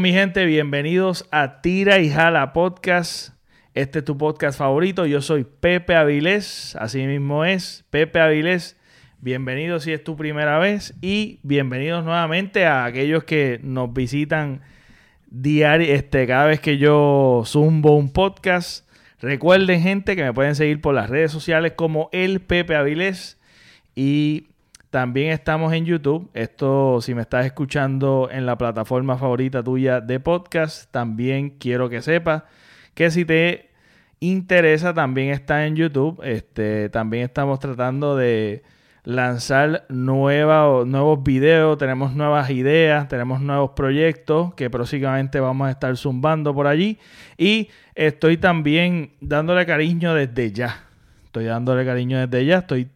Mi gente, bienvenidos a Tira y Jala Podcast. Este es tu podcast favorito. Yo soy Pepe Avilés, así mismo es, Pepe Avilés. Bienvenidos si es tu primera vez y bienvenidos nuevamente a aquellos que nos visitan diario, este, cada vez que yo zumbo un podcast. Recuerden gente que me pueden seguir por las redes sociales como el Pepe Avilés y también estamos en YouTube. Esto, si me estás escuchando en la plataforma favorita tuya de podcast, también quiero que sepas que si te interesa, también está en YouTube. Este, también estamos tratando de lanzar nueva, nuevos videos, tenemos nuevas ideas, tenemos nuevos proyectos que próximamente vamos a estar zumbando por allí. Y estoy también dándole cariño desde ya. Estoy dándole cariño desde ya. Estoy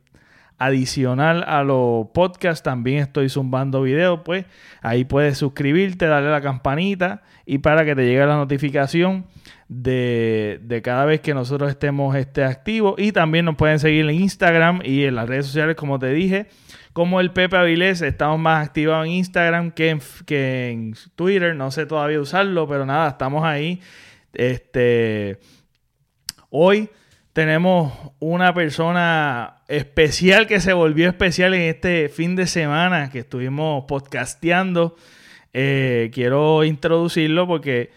adicional a los podcasts, también estoy zumbando videos, pues ahí puedes suscribirte, darle a la campanita y para que te llegue la notificación de, de cada vez que nosotros estemos este, activos. Y también nos pueden seguir en Instagram y en las redes sociales, como te dije. Como el Pepe Avilés, estamos más activados en Instagram que en, que en Twitter. No sé todavía usarlo, pero nada, estamos ahí. Este, hoy tenemos una persona especial que se volvió especial en este fin de semana que estuvimos podcasteando. Eh, quiero introducirlo porque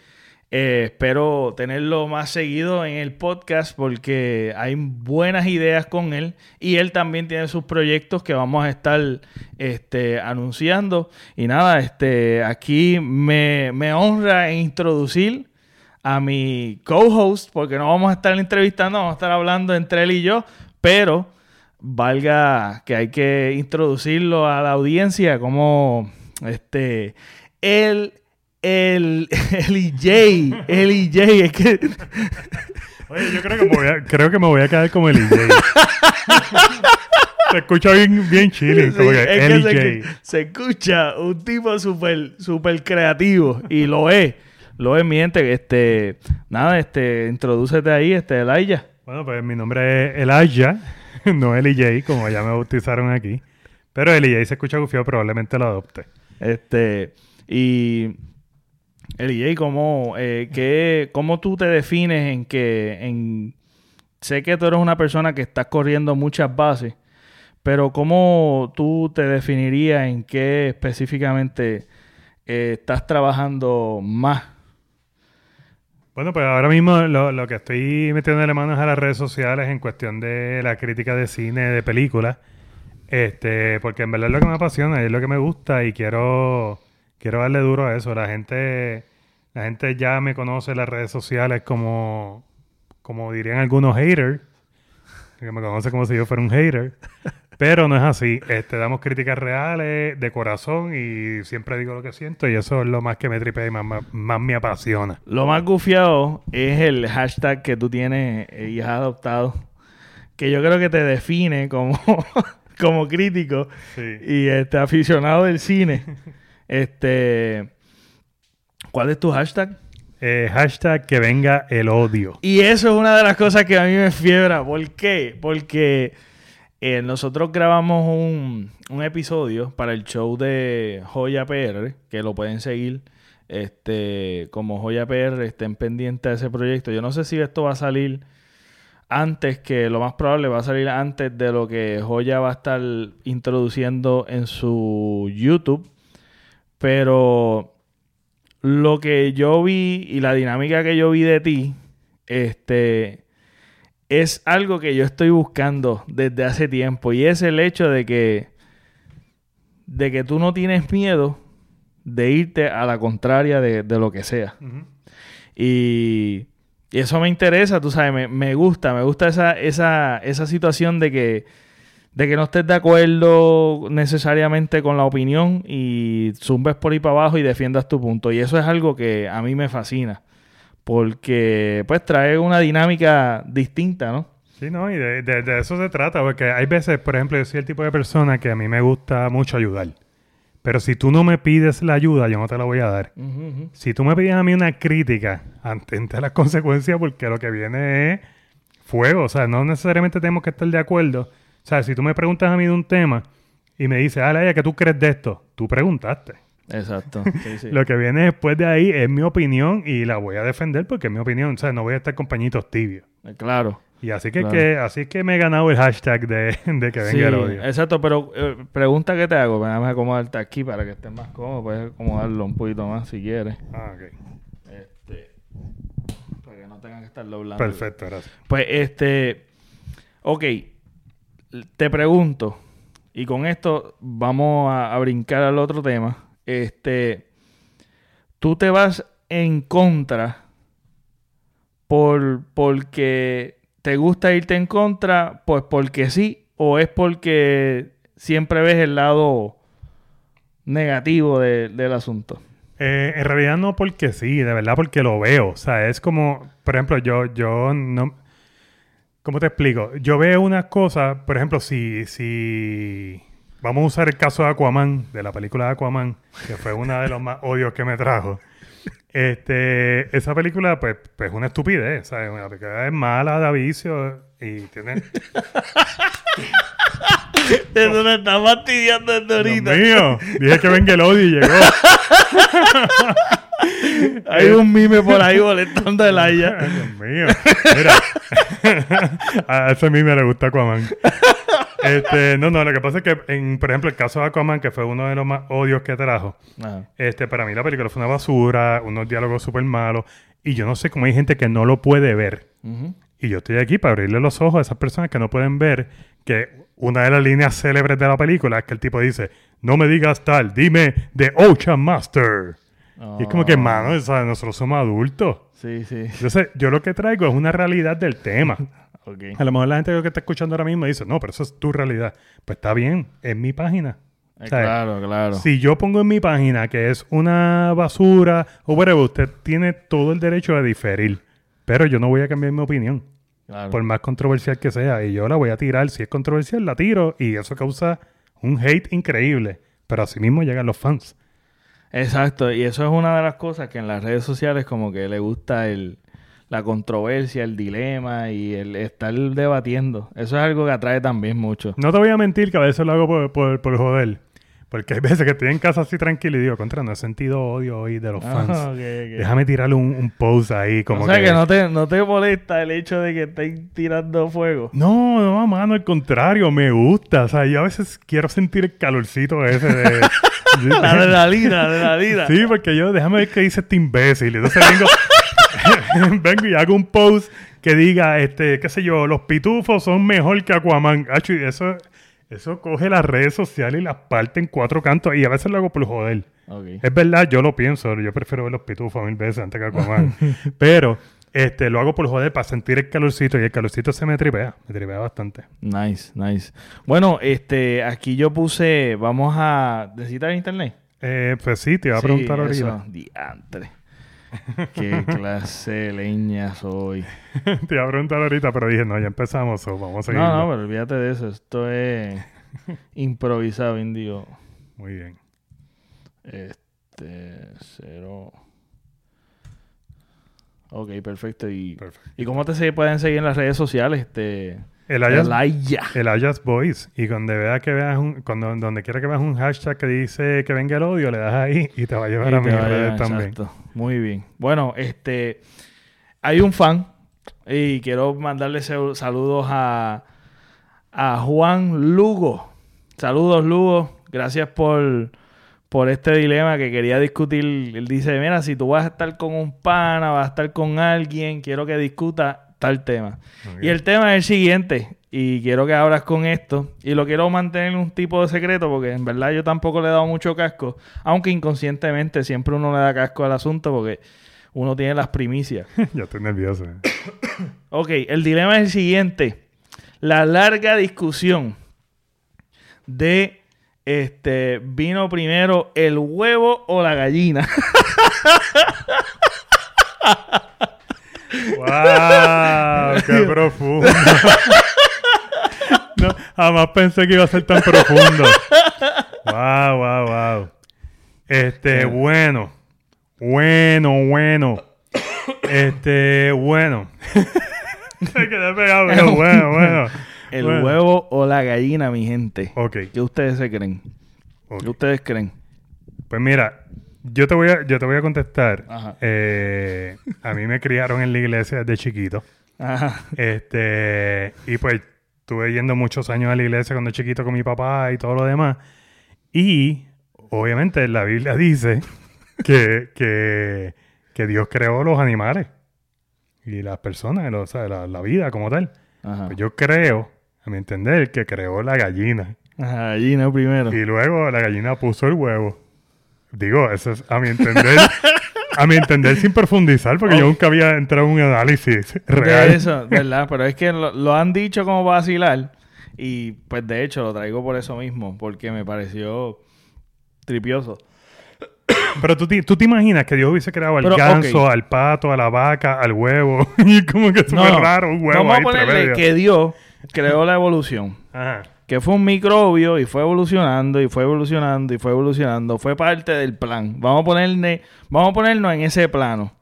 eh, espero tenerlo más seguido en el podcast porque hay buenas ideas con él y él también tiene sus proyectos que vamos a estar este, anunciando. Y nada, este, aquí me, me honra introducir a mi co-host, porque no vamos a estar entrevistando, vamos a estar hablando entre él y yo, pero valga que hay que introducirlo a la audiencia como este el el el EJ, el EJ, es que Oye, yo creo que me voy a, creo que me voy a quedar como el EJ. se escucha bien, bien chile. Sí, es que se, se, escucha un tipo súper super creativo y lo es. Lo es, mi gente, este, nada, este, introdúcete ahí, este, Elijah. Bueno, pues mi nombre es Elijah, no EJ, como ya me bautizaron aquí. Pero EJ se escucha gufiado, probablemente lo adopte. Este, y EJ, ¿cómo, eh, qué, ¿cómo tú te defines en que, en, sé que tú eres una persona que estás corriendo muchas bases, pero ¿cómo tú te definirías en qué específicamente eh, estás trabajando más? Bueno, pues ahora mismo lo, lo que estoy metiendo manos a las redes sociales en cuestión de la crítica de cine, de películas, este, porque en verdad es lo que me apasiona, es lo que me gusta y quiero, quiero darle duro a eso. La gente, la gente ya me conoce en las redes sociales como, como dirían algunos haters, que me conoce como si yo fuera un hater. Pero no es así. Este, damos críticas reales, de corazón, y siempre digo lo que siento, y eso es lo más que me tripea y más, más, me apasiona. Lo más gufiado es el hashtag que tú tienes y has adoptado, que yo creo que te define como, como crítico y este aficionado del cine. este, ¿Cuál es tu hashtag? Eh, hashtag que venga el odio. Y eso es una de las cosas que a mí me fiebra. ¿Por qué? Porque eh, nosotros grabamos un, episodio para el show de Joya PR, que lo pueden seguir este, como Joya PR, estén pendientes de ese proyecto. Yo no sé si esto va a salir antes que, lo más probable va a salir antes de lo que Joya va a estar introduciendo en su YouTube. Pero lo que yo vi y la dinámica que yo vi de ti, este es algo que yo estoy buscando desde hace tiempo y es el hecho de que de que tú no tienes miedo de irte a la contraria de, lo que sea. y, eso me interesa, tú sabes, me, me, gusta, me gusta esa, esa, esa situación de que, de que no estés de acuerdo necesariamente con la opinión y zumbes por ahí para abajo y defiendas tu punto. Y eso es algo que a mí me fascina porque pues trae una dinámica distinta, ¿no? Sí, no, y de, eso se trata, porque hay veces, por ejemplo, yo soy el tipo de persona que a mí me gusta mucho ayudar. Pero si tú no me pides la ayuda, yo no te la voy a dar. Si tú me pides a mí una crítica, ante las consecuencias, porque lo que viene es fuego. O sea, no necesariamente tenemos que estar de acuerdo. O sea, si tú me preguntas a mí de un tema y me dices, ah, Laia, ¿qué tú crees de esto? Tú preguntaste. Exacto. Sí, sí. Lo que viene después de ahí es mi opinión y la voy a defender porque es mi opinión. O sea, no voy a estar con pañitos tibios. Eh, Claro. Y así que, Claro. que así que me he ganado el hashtag de, de que venga Sí, el odio. exacto, pero eh, pregunta que te hago, déjame acomodarte aquí para que estés más cómodo, puedes acomodarlo un poquito más si quieres. Ah, ok. Este, para que no tengan que estar doblando. Perfecto, gracias. Pues este, ok, te pregunto, y con esto vamos a, a brincar al otro tema. Este, tú te vas en contra por porque te gusta irte en contra, pues porque sí, o es porque siempre ves el lado negativo de- del asunto. Eh, en realidad no porque sí, de verdad porque lo veo. O sea, es como, por ejemplo, yo, yo no... ¿Cómo te explico? Yo veo unas cosas, por ejemplo, si, si... Vamos a usar el caso de Aquaman, de la película de Aquaman, que fue una de los más odios que me trajo. Este, esa película, pues, pues es una estupidez, ¿sabes? Una película es mala, da vicio y tiene... Eso me está fastidiando desde Dios mío, dije que venga el odio y llegó. Hay un mime por ahí molestando el Aya. Ay, Dios mío. Mira, a ese a mí me le gusta Aquaman. Este, no, no, lo que pasa es que, en, por ejemplo, el caso de Aquaman, que fue uno de los más odios que trajo, Ajá. este, para mí la película fue una basura, unos diálogos súper malos, y yo no sé cómo hay gente que no lo puede ver. Ujú. Y yo estoy aquí para abrirle los ojos a esas personas que no pueden ver que una de las líneas célebres de la película es que el tipo dice, no me digas tal, dime The Ocean Master. Y es como que, mano, o sea, nosotros somos adultos. Sí, sí. Entonces, yo lo que traigo es una realidad del tema. A lo mejor la gente que está escuchando ahora mismo dice, no, pero eso es tu realidad. Pues está bien, es mi página. Eh, O sea, claro, claro. Si yo pongo en mi página que es una basura o whatever, usted tiene todo el derecho a diferir. Pero yo no voy a cambiar mi opinión, claro. por más controversial que sea. Y yo la voy a tirar. Si es controversial, la tiro. Y eso causa un hate increíble. Pero así mismo llegan los fans. Exacto. Y eso es una de las cosas que en las redes sociales como que le gusta el, la controversia, el dilema y el estar debatiendo. Eso es algo que atrae también mucho. No te voy a mentir que a veces lo hago por, por, por joder. Porque hay veces que estoy en casa así tranquilo y digo, contra, no he sentido odio hoy de los fans. Ah, ok. Déjame tirarle un, un post ahí como o sea que... que, no, te, no te molesta el hecho de que estén tirando fuego. No, no, mano, al contrario, me gusta. O sea, yo a veces quiero sentir el calorcito ese de... La adrenalina, la adrenalina. Sí, porque yo, déjame ver qué dice este imbécil. Entonces vengo, vengo y hago un post que diga, este, qué sé yo, los pitufos son mejor que Aquaman. Y eso, eso coge las redes sociales y las parte en cuatro cantos. Y a veces lo hago por joder. Es verdad, yo lo pienso. Yo prefiero ver los pitufos mil veces antes que Aquaman. Pero este, lo hago por joder para sentir el calorcito. Y el calorcito se me tripea. Me tripea bastante. Nice, nice. Bueno, este, aquí yo puse, vamos a... ¿Necesitas internet? Eh, pues sí, te iba a preguntar ahorita. diantre. Qué clase de leña soy. te iba a preguntar ahorita, pero dije, no, ya empezamos. so vamos a seguir. No, no, pero olvídate de eso. Esto es improvisado, indio. Muy bien. Este, cero. Ok, perfecto. ¿Y, Perfecto. ¿y cómo te se pueden seguir en las redes sociales? Este, El Ayas, el Ayas Boys. Y cuando vea que veas un, cuando, donde quiera que veas un hashtag que dice que venga el odio, le das ahí y te va a llevar a Y mis redes también. exacto. Muy bien. Bueno, este hay un fan y quiero mandarle sal- saludos a, a Juan Lugo. Saludos, Lugo. Gracias por, por este dilema que quería discutir. Él dice, mira, si tú vas a estar con un pana, vas a estar con alguien, quiero que discuta tal tema. Y el tema es el siguiente, y quiero que abras con esto, y lo quiero mantener un tipo de secreto, porque en verdad yo tampoco le he dado mucho casco, aunque inconscientemente siempre uno le da casco al asunto, porque uno tiene las primicias. ya estoy nervioso. eh. ok, el dilema es el siguiente, la larga discusión de este vino primero el huevo o la gallina. ¡Wow! ¡Qué profundo! no, jamás pensé que iba a ser tan profundo. ¡Wow, wow, wow! Este, bueno. Bueno, bueno. Este, bueno. Me quedé pegado, pero bueno, bueno. El Bueno. huevo o la gallina, mi gente. Ok, ¿Qué ustedes se creen? ¿Qué ustedes creen? Pues mira, yo te voy a, yo te voy a contestar. Ajá. Eh, a mí me criaron en la iglesia desde chiquito. Ajá. Este, y pues estuve yendo muchos años a la iglesia cuando chiquito con mi papá y todo lo demás. Y obviamente la Biblia dice que, que, que Dios creó los animales y las personas, o sea, la, la vida como tal. Ajá. Pues yo creo, a mi entender, que creó la gallina. Ajá, gallina primero. Y luego la gallina puso el huevo. Digo, eso es a mi entender. a mi entender sin profundizar, porque yo nunca había entrado en un análisis real. De eso, ¿verdad? Pero es que lo, lo han dicho como vacilar. Y pues de hecho lo traigo por eso mismo, porque me pareció tripioso. Pero tú te, tú te imaginas que Dios hubiese creado al Pero, ganso, al pato, a la vaca, al huevo. y como que es súper raro un huevo vamos ahí a ponerle que Dios creó la evolución. Ajá. Que fue un microbio y fue evolucionando y fue evolucionando y fue evolucionando. Fue parte del plan. Vamos a ponerle, vamos a ponernos en ese plano.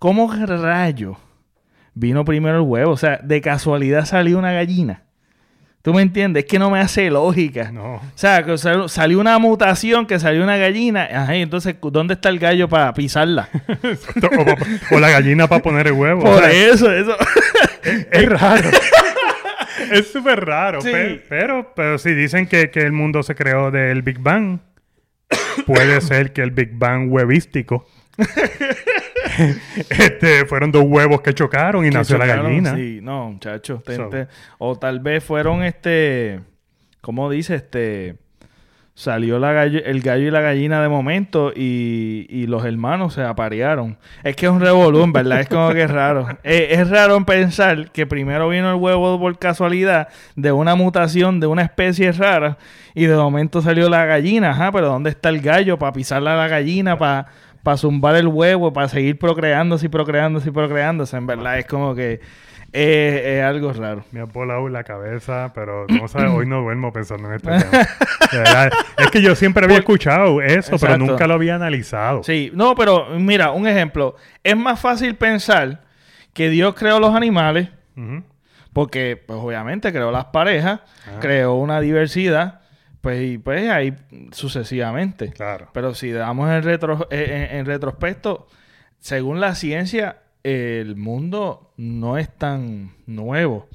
¿Cómo rayo vino primero el huevo? O sea, de casualidad salió una gallina. ¿Tú me entiendes? Es que no me hace lógica. No. O sea, que sal- salió una mutación que salió una gallina. Ajá, y entonces, ¿dónde está el gallo para pisarla? o, la gallina para poner el huevo. Por eso, eso. Es raro. es súper raro. Sí. Pero, pero, si dicen que, que el mundo se creó del Big Bang, puede ser que el Big Bang huevístico. este, fueron dos huevos que chocaron y Que nació la gallina. Sí, no, muchachos. So. o tal vez fueron este. ¿Cómo dice? Este. Salió la gallo- el gallo y la gallina de momento y, y los hermanos se aparearon. Es que es un revolú, ¿verdad? Es como que es raro. Eh, es raro pensar que primero vino el huevo por casualidad de una mutación de una especie rara y de momento salió la gallina. Ajá, pero ¿dónde está el gallo para pisarle a la gallina, para para zumbar el huevo, para seguir procreándose y procreándose y procreándose? En verdad es como que eh, es algo raro. Me ha volado la cabeza, pero no sabes, hoy no duermo pensando en este tema. De verdad, es que yo siempre había escuchado eso, pero nunca lo había analizado. Sí, no, pero mira, un ejemplo. Es más fácil pensar que Dios creó los animales, porque pues obviamente creó las parejas, Ah. creó una diversidad, pues y pues ahí sucesivamente. Claro. Pero si damos en, retro, eh, en, en retrospecto, según la ciencia, el mundo no es tan nuevo.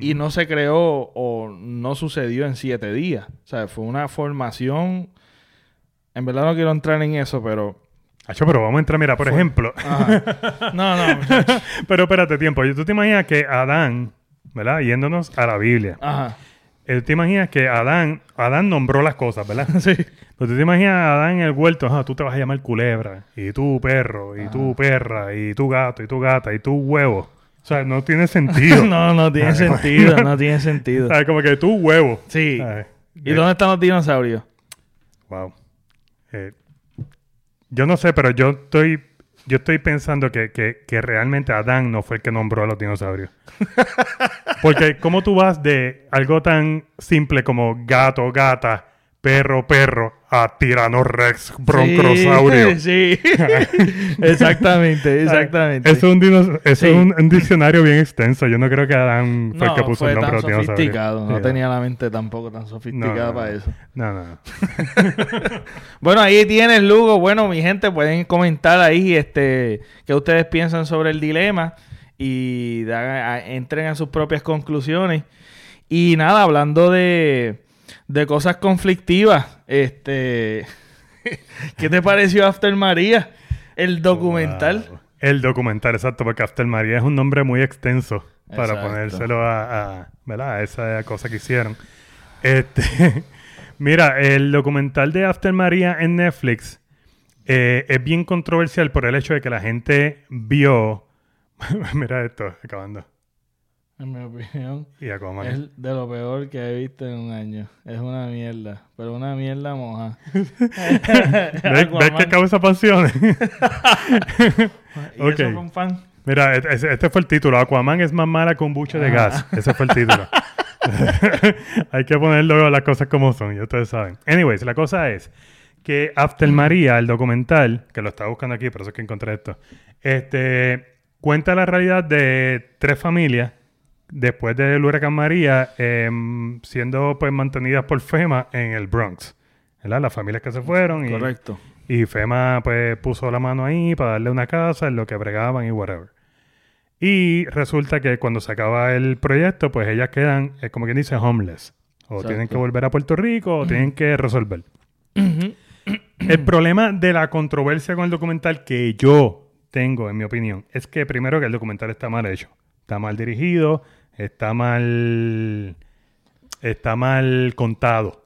Y no se creó o no sucedió en siete días. O sea, fue una formación. En verdad no quiero entrar en eso, pero. Acho, pero vamos a entrar, mira, por ejemplo. Ajá. No, no, pero espérate tiempo. ¿Tú te imaginas que Adán, ¿verdad? Yéndonos a la Biblia. Ajá. Eh, ¿Tú te imaginas que Adán, Adán nombró las cosas, ¿verdad? Sí. Pero tú te imaginas a Adán en el huerto, ajá, tú te vas a llamar culebra, y tú perro, y tú perra, y tú gato, y tú gata, y tú huevo. O sea, no tiene sentido. no, no tiene Ay, sentido, no tiene sentido. ¿Sabes? Como que tú huevo. Sí. ¿Y dónde están los dinosaurios? Wow. Eh, yo no sé, pero yo estoy, yo estoy pensando que, que, que realmente Adán no fue el que nombró a los dinosaurios. Porque ¿cómo tú vas de algo tan simple como gato, gata, perro, perro, a Tyrannorex, broncosaurio? Sí, sí. exactamente, exactamente. Eso es, un, dinos- eso Sí. es un, un diccionario bien extenso. Yo no creo que Adán fue el no, que puso fue el nombre tan sofisticado. No Sí, tenía la mente tampoco tan sofisticada No, para eso. No, no, no. Bueno, ahí tienes, Lugo. Bueno, mi gente, pueden comentar ahí este qué ustedes piensan sobre el dilema y da- a- entren a sus propias conclusiones. Y nada, hablando de, de cosas conflictivas, este ¿qué te pareció After María? El documental. Wow. El documental, exacto, porque After María es un nombre muy extenso para Exacto. ponérselo a, a, ¿verdad? a esa cosa que hicieron. Este, mira, el documental de After María en Netflix eh, es bien controversial por el hecho de que la gente vio. mira esto, acabando. En mi opinión, Y Aquaman. es de lo peor que he visto en un año. Es una mierda, pero una mierda moja. ¿Ves, que causa pasiones? ¿Y Ok. eso con fan? Mira, e- este fue el título. Aquaman es más mala que un buche de Ah. gas. Ese fue el título. Hay que ponerlo las cosas como son, ya ustedes saben. Anyways, la cosa es que After María, el documental, que lo estaba buscando aquí, por eso es que encontré esto, este, cuenta la realidad de tres familias después del huracán María em, siendo pues mantenidas por FEMA en el Bronx, ¿verdad? Las familias que se fueron. Y, Correcto. y FEMA pues puso la mano ahí para darle una casa en lo que bregaban y whatever. Y resulta que cuando se acaba el proyecto, pues ellas quedan, eh, como quien dice, homeless. O Exacto. tienen que volver a Puerto Rico o tienen que resolver. el problema de la controversia con el documental que yo tengo, en mi opinión, es que primero que el documental está mal hecho. Está mal dirigido, está mal... Está mal contado.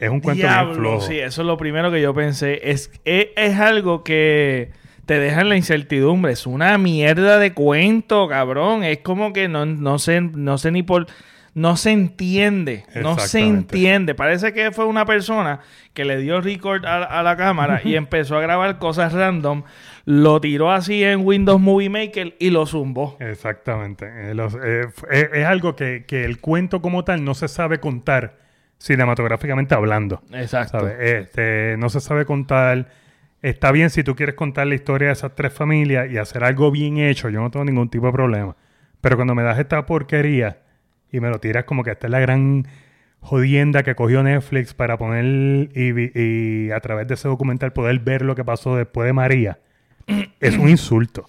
Es un cuento bien Diablo, flojo. sí, eso es lo primero que yo pensé. Es, es, es algo que te deja en la incertidumbre. Es una mierda de cuento, cabrón. Es como que no, no sé, no sé ni por. No se entiende. No se entiende. Parece que fue una persona que le dio record a, a la cámara y empezó a grabar cosas random. Lo tiró así en Windows Movie Maker y lo zumbó. Exactamente. Eh, los- eh, eh, es algo que, que el cuento como tal no se sabe contar cinematográficamente hablando. Exacto. ¿sabes? Este, no se sabe contar. Está bien si tú quieres contar la historia de esas tres familias y hacer algo bien hecho. Yo no tengo ningún tipo de problema. Pero cuando me das esta porquería y me lo tiras como que esta es la gran jodienda que cogió Netflix para poner y, y a través de ese documental poder ver lo que pasó después de María, es un insulto.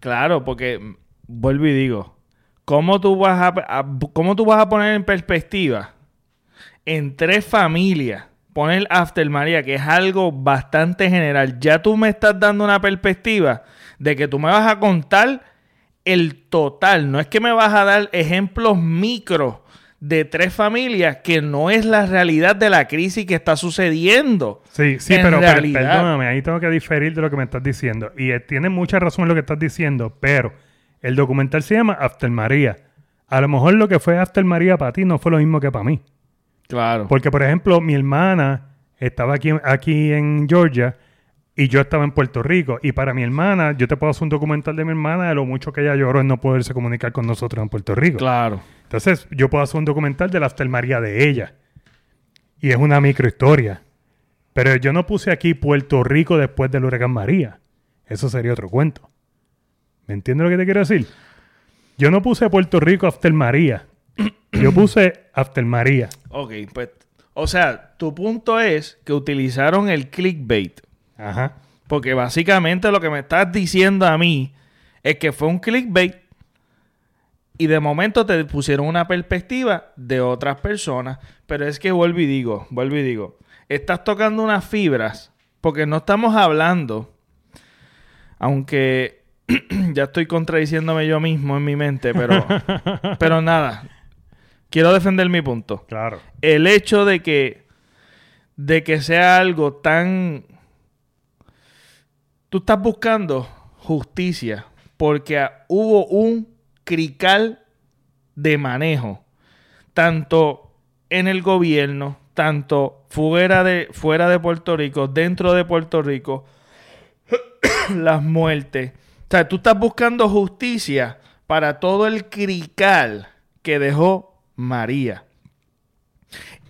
Claro, porque mm, vuelvo y digo, ¿cómo tú vas a, cómo tú vas a poner en perspectiva en tres familias poner After María, que es algo bastante general? Ya tú me estás dando una perspectiva de que tú me vas a contar el total, no es que me vas a dar ejemplos micros de tres familias que no es la realidad de la crisis que está sucediendo. Sí, sí, En pero, perdóname, ahí tengo que diferir de lo que me estás diciendo. Y eh, tienes mucha razón en lo que estás diciendo, pero el documental se llama After María. A lo mejor lo que fue After María para ti no fue lo mismo que para mí. Claro. Porque, por ejemplo, mi hermana estaba aquí, aquí en Georgia y yo estaba en Puerto Rico. Y para mi hermana, yo te puedo hacer un documental de mi hermana de lo mucho que ella lloró en no poderse comunicar con nosotros en Puerto Rico. Claro. Entonces, yo puedo hacer un documental de la After María de ella. Y es una microhistoria. Pero yo no puse aquí Puerto Rico después del huracán María. Eso sería otro cuento. ¿Me entiendes lo que te quiero decir? Yo no puse Puerto Rico After María. Yo puse After María. Ok, pues, o sea, tu punto es que utilizaron el clickbait. Ajá. Porque básicamente lo que me estás diciendo a mí es que fue un clickbait y de momento te pusieron una perspectiva de otras personas. Pero es que vuelvo y digo, vuelvo y digo, estás tocando unas fibras porque no estamos hablando, aunque ya estoy contradiciéndome yo mismo en mi mente, pero, pero nada, quiero defender mi punto Claro. el hecho de que de que sea algo tan tú estás buscando justicia porque hubo un crical de manejo tanto en el gobierno tanto fuera de fuera de Puerto Rico dentro de Puerto Rico las muertes. O sea tú estás buscando justicia para todo el crical que dejó María.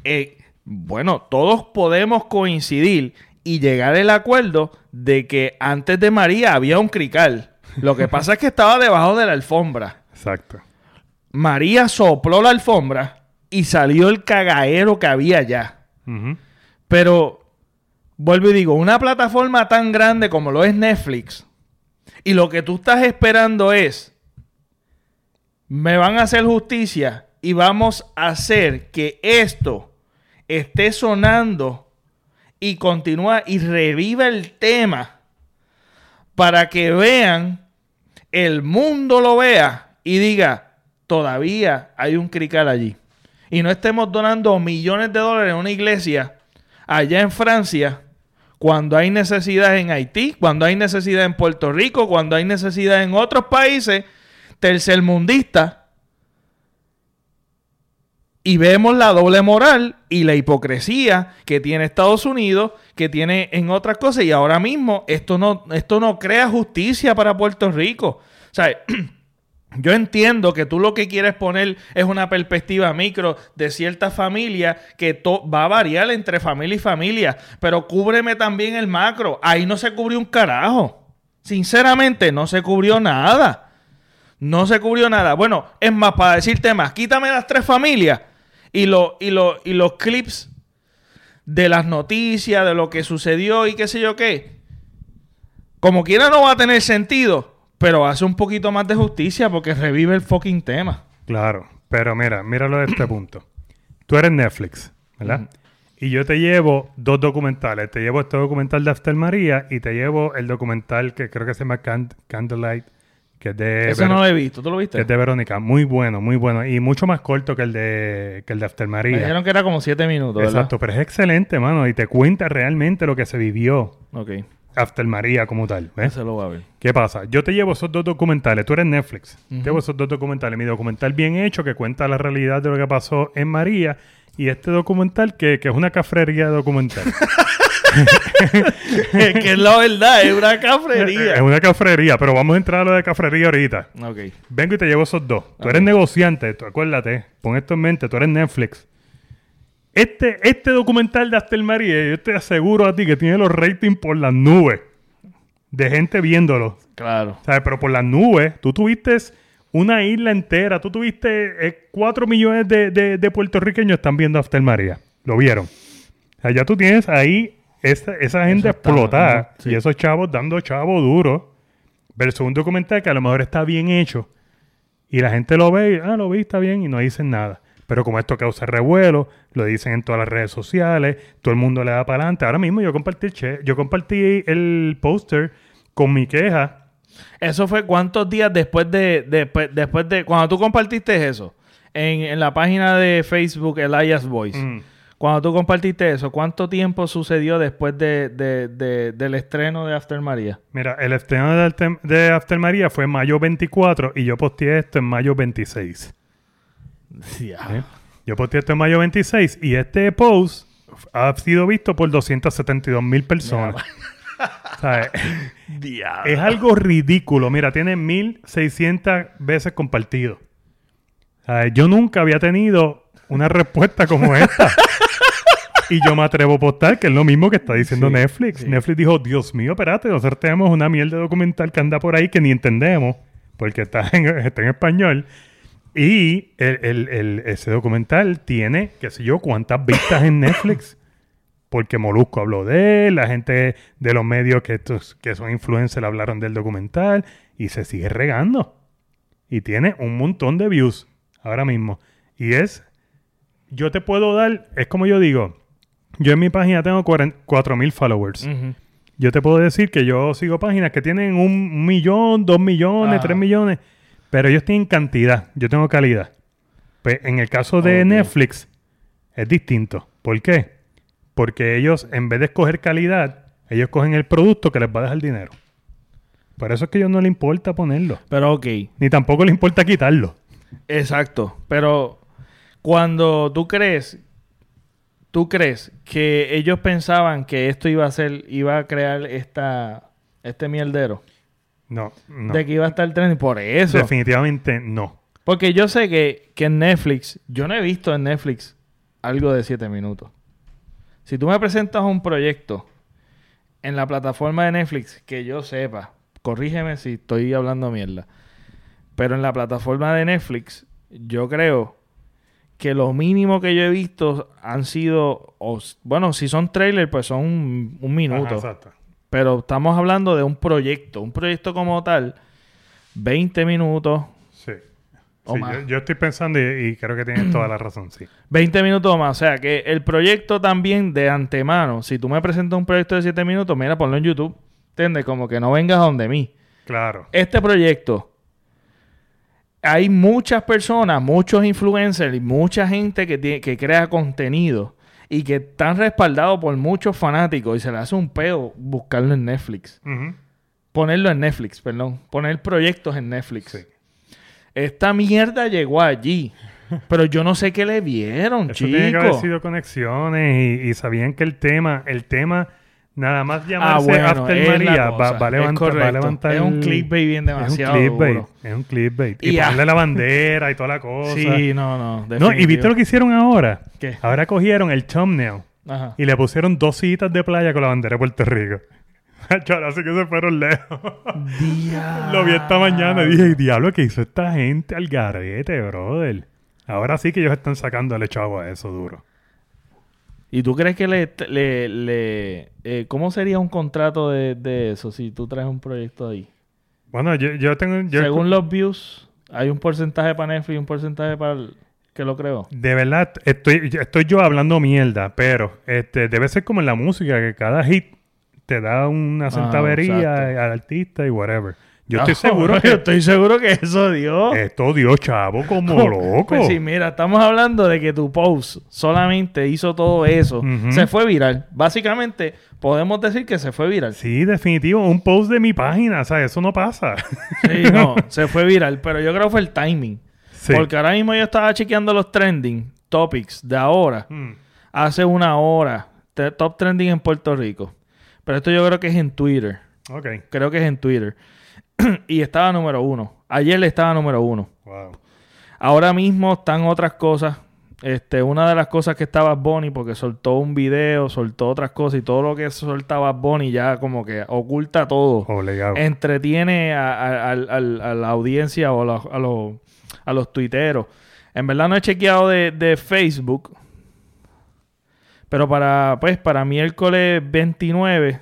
Eh, bueno, todos podemos coincidir y llegar al acuerdo de que antes de María había un crical. Lo que pasa es que estaba debajo de la alfombra. Exacto. María sopló la alfombra y salió el cagaero que había allá. Pero, vuelvo y digo, una plataforma tan grande como lo es Netflix, y lo que tú estás esperando es, me van a hacer justicia y vamos a hacer que esto esté sonando y continúa y reviva el tema para que vean, el mundo lo vea y diga, todavía hay un crical allí. Y no estemos donando millones de dólares en una iglesia allá en Francia cuando hay necesidad en Haití, cuando hay necesidad en Puerto Rico, cuando hay necesidad en otros países tercermundistas. Y vemos la doble moral y la hipocresía que tiene Estados Unidos, que tiene en otras cosas. Y ahora mismo esto no, esto no crea justicia para Puerto Rico. O sea, yo entiendo que tú lo que quieres poner es una perspectiva micro de cierta familia que va a variar entre familia y familia, pero cúbreme también el macro. Ahí no se cubrió un carajo. Sinceramente, no se cubrió nada. No se cubrió nada. Bueno, es más, para decirte más, quítame las tres familias y, lo- y, lo- y los clips de las noticias, de lo que sucedió y qué sé yo qué. Como quiera no va a tener sentido, pero hace un poquito más de justicia porque revive el fucking tema. Claro, pero mira, míralo de este punto. Tú eres Netflix, ¿verdad? Y yo te llevo dos documentales. Te llevo este documental de After María y te llevo el documental que creo que se llama Cand- Candlelight, que es de, Ver- no lo he visto. ¿Tú lo que viste? es de Verónica. Muy bueno, muy bueno. Y mucho más corto que el de, que el de After Me María. dijeron que era como siete minutos, ¿verdad? Exacto, pero es excelente, mano. Y te cuenta realmente lo que se vivió Ok, After María como tal. ¿ves? ese lo voy a ver. ¿Qué pasa? Yo te llevo esos dos documentales. Tú eres Netflix. Te llevo esos dos documentales. Mi documental bien hecho que cuenta la realidad de lo que pasó en María. Y este documental que, que es una cafrería de documental. que es la verdad, es una es cafrería. una cafrería, pero vamos a entrar a lo de cafrería ahorita. ok. Vengo y te llevo esos dos. Tú eres negociante, tú acuérdate, pon esto en mente, tú eres Netflix. Este, este documental de After María, yo te aseguro a ti que tiene los ratings por las nubes de gente viéndolo. Claro. ¿Sabes? Pero por las nubes, tú tuviste una isla entera, tú tuviste eh, 4 millones de, de- de puertorriqueños están viendo After María. Lo vieron. O sea, ya tú tienes ahí esa, esa gente está, explotada y esos chavos dando chavo duro versus un documental que a lo mejor está bien hecho y la gente lo ve y, ah, lo vi, está bien y no dicen nada. Pero como esto causa revuelo, lo dicen en todas las redes sociales, todo el mundo le da para adelante. Ahora mismo yo compartí el, che- yo compartí el póster con mi queja Eso fue cuántos días después de, de- después de cuando tú compartiste eso en, en la página de Facebook Elias Voice. Mm. Cuando tú compartiste eso, ¿cuánto tiempo sucedió después de, de- de- del estreno de After María? Mira, el estreno de, After- de After María fue en mayo 24 y yo posteé esto en mayo 26. ¿eh? Yo posteé esto en mayo 26 y este post ha sido visto por 272 mil personas. Es algo ridículo. Mira, tiene 1600 veces compartido. ¿Sabes? Yo nunca había tenido una respuesta como esta. y yo me atrevo a postar, que es lo mismo que está diciendo Sí, Netflix. sí. Netflix dijo, Dios mío, espérate, nosotros tenemos una mierda de documental que anda por ahí que ni entendemos, porque está en, está en español. Y el- el- el- ese documental tiene, qué sé yo, cuántas vistas en Netflix. Porque Molusco habló de él, la gente de los medios que, estos, que son influencers hablaron del documental y se sigue regando. Y tiene un montón de views ahora mismo. Y es, yo te puedo dar, es como yo digo, yo en mi página tengo 4.000 followers. Yo te puedo decir que yo sigo páginas que tienen un millón, dos millones, Ajá. tres millones, pero ellos tienen cantidad, yo tengo calidad. Pues en el caso de. Netflix es distinto. ¿Por qué? Porque ellos, en vez de escoger calidad, ellos cogen el producto que les va a dejar dinero. Por eso es que a ellos no les importa ponerlo. Pero ok, Ni tampoco les importa quitarlo. exacto. Pero cuando tú crees, tú crees que ellos pensaban que esto iba a ser, iba a crear esta, este mierdero. No, no. De que iba a estar trending. Por eso. Definitivamente no. Porque yo sé que, que en Netflix, yo no he visto en Netflix algo de 7 minutos. Si tú me presentas un proyecto en la plataforma de Netflix, que yo sepa, corrígeme si estoy hablando mierda, pero en la plataforma de Netflix, yo creo que lo mínimo que yo he visto han sido, o s- bueno, si son trailers, pues son un, un minuto. Ajá, exacto. Pero estamos hablando de un proyecto. Un proyecto como tal, 20 minutos, Sí. O yo, yo estoy pensando y, y creo que tienes toda la razón, sí. 20 minutos más. O sea, que el proyecto también de antemano, si tú me presentas un proyecto de 7 minutos, mira, ponlo en YouTube. ¿Entiendes? Como que no vengas donde mí. Claro. Este proyecto, hay muchas personas, muchos influencers y mucha gente que, tiene- que crea contenido y que están respaldados por muchos fanáticos y se le hace un peo buscarlo en Netflix. Ponerlo en Netflix, perdón. Poner proyectos en Netflix. Sí. Esta mierda llegó allí. Pero yo no sé qué le vieron, Eso tiene que haber chicos. sido conexiones y, y sabían que el tema, el tema, nada más llamarse Ah, bueno, After María va, va levantar, va a levantar Es un clickbait bien demasiado Es un clickbait, duro. es un clickbait. Y, Y ponerle la bandera y toda la cosa. Sí, no, no. no, y viste lo que hicieron ahora. ¿Qué? Ahora cogieron el thumbnail Ajá. y le pusieron dos citas de playa con la bandera de Puerto Rico. Ahora sí que se fueron lejos. Lo vi esta mañana y dije, diablo, ¿qué hizo esta gente al garete, brother? Ahora sí que ellos están sacándole chavo a eso duro. ¿Y tú crees que le... le, le eh, ¿Cómo sería un contrato de, de eso si tú traes un proyecto ahí? Bueno, yo, yo tengo... yo- Según los views, hay un porcentaje para Netflix y un porcentaje para el que lo creó. De verdad, estoy, estoy yo hablando mierda, pero este debe ser como en la música, que cada hit te da una centavería exacto. al artista y whatever. Yo No, estoy seguro yo que estoy seguro que eso dio. esto dio chavo como loco. Pues sí, mira, estamos hablando de que tu post solamente hizo todo eso. Se fue viral. Básicamente, podemos decir que se fue viral. Sí, definitivo, un post de mi página, o sea, eso no pasa. Sí, no, se fue viral. Pero yo creo que fue el timing. Sí. Porque ahora mismo yo estaba chequeando los trending topics de ahora. Mm. Hace una hora. Top trending en Puerto Rico. Pero esto yo creo que es en Twitter. Ok. Creo que es en Twitter. y estaba número uno. Ayer le estaba número uno. Wow. Ahora mismo están otras cosas. Este, una de las cosas que estaba Bonnie, porque soltó un video, soltó otras cosas y todo lo que soltaba Bonnie ya como que oculta todo. Obligado. Entretiene a, la audiencia o a los, a los, a los tuiteros. En verdad no he chequeado de, de Facebook. Pero para, pues, para miércoles 29.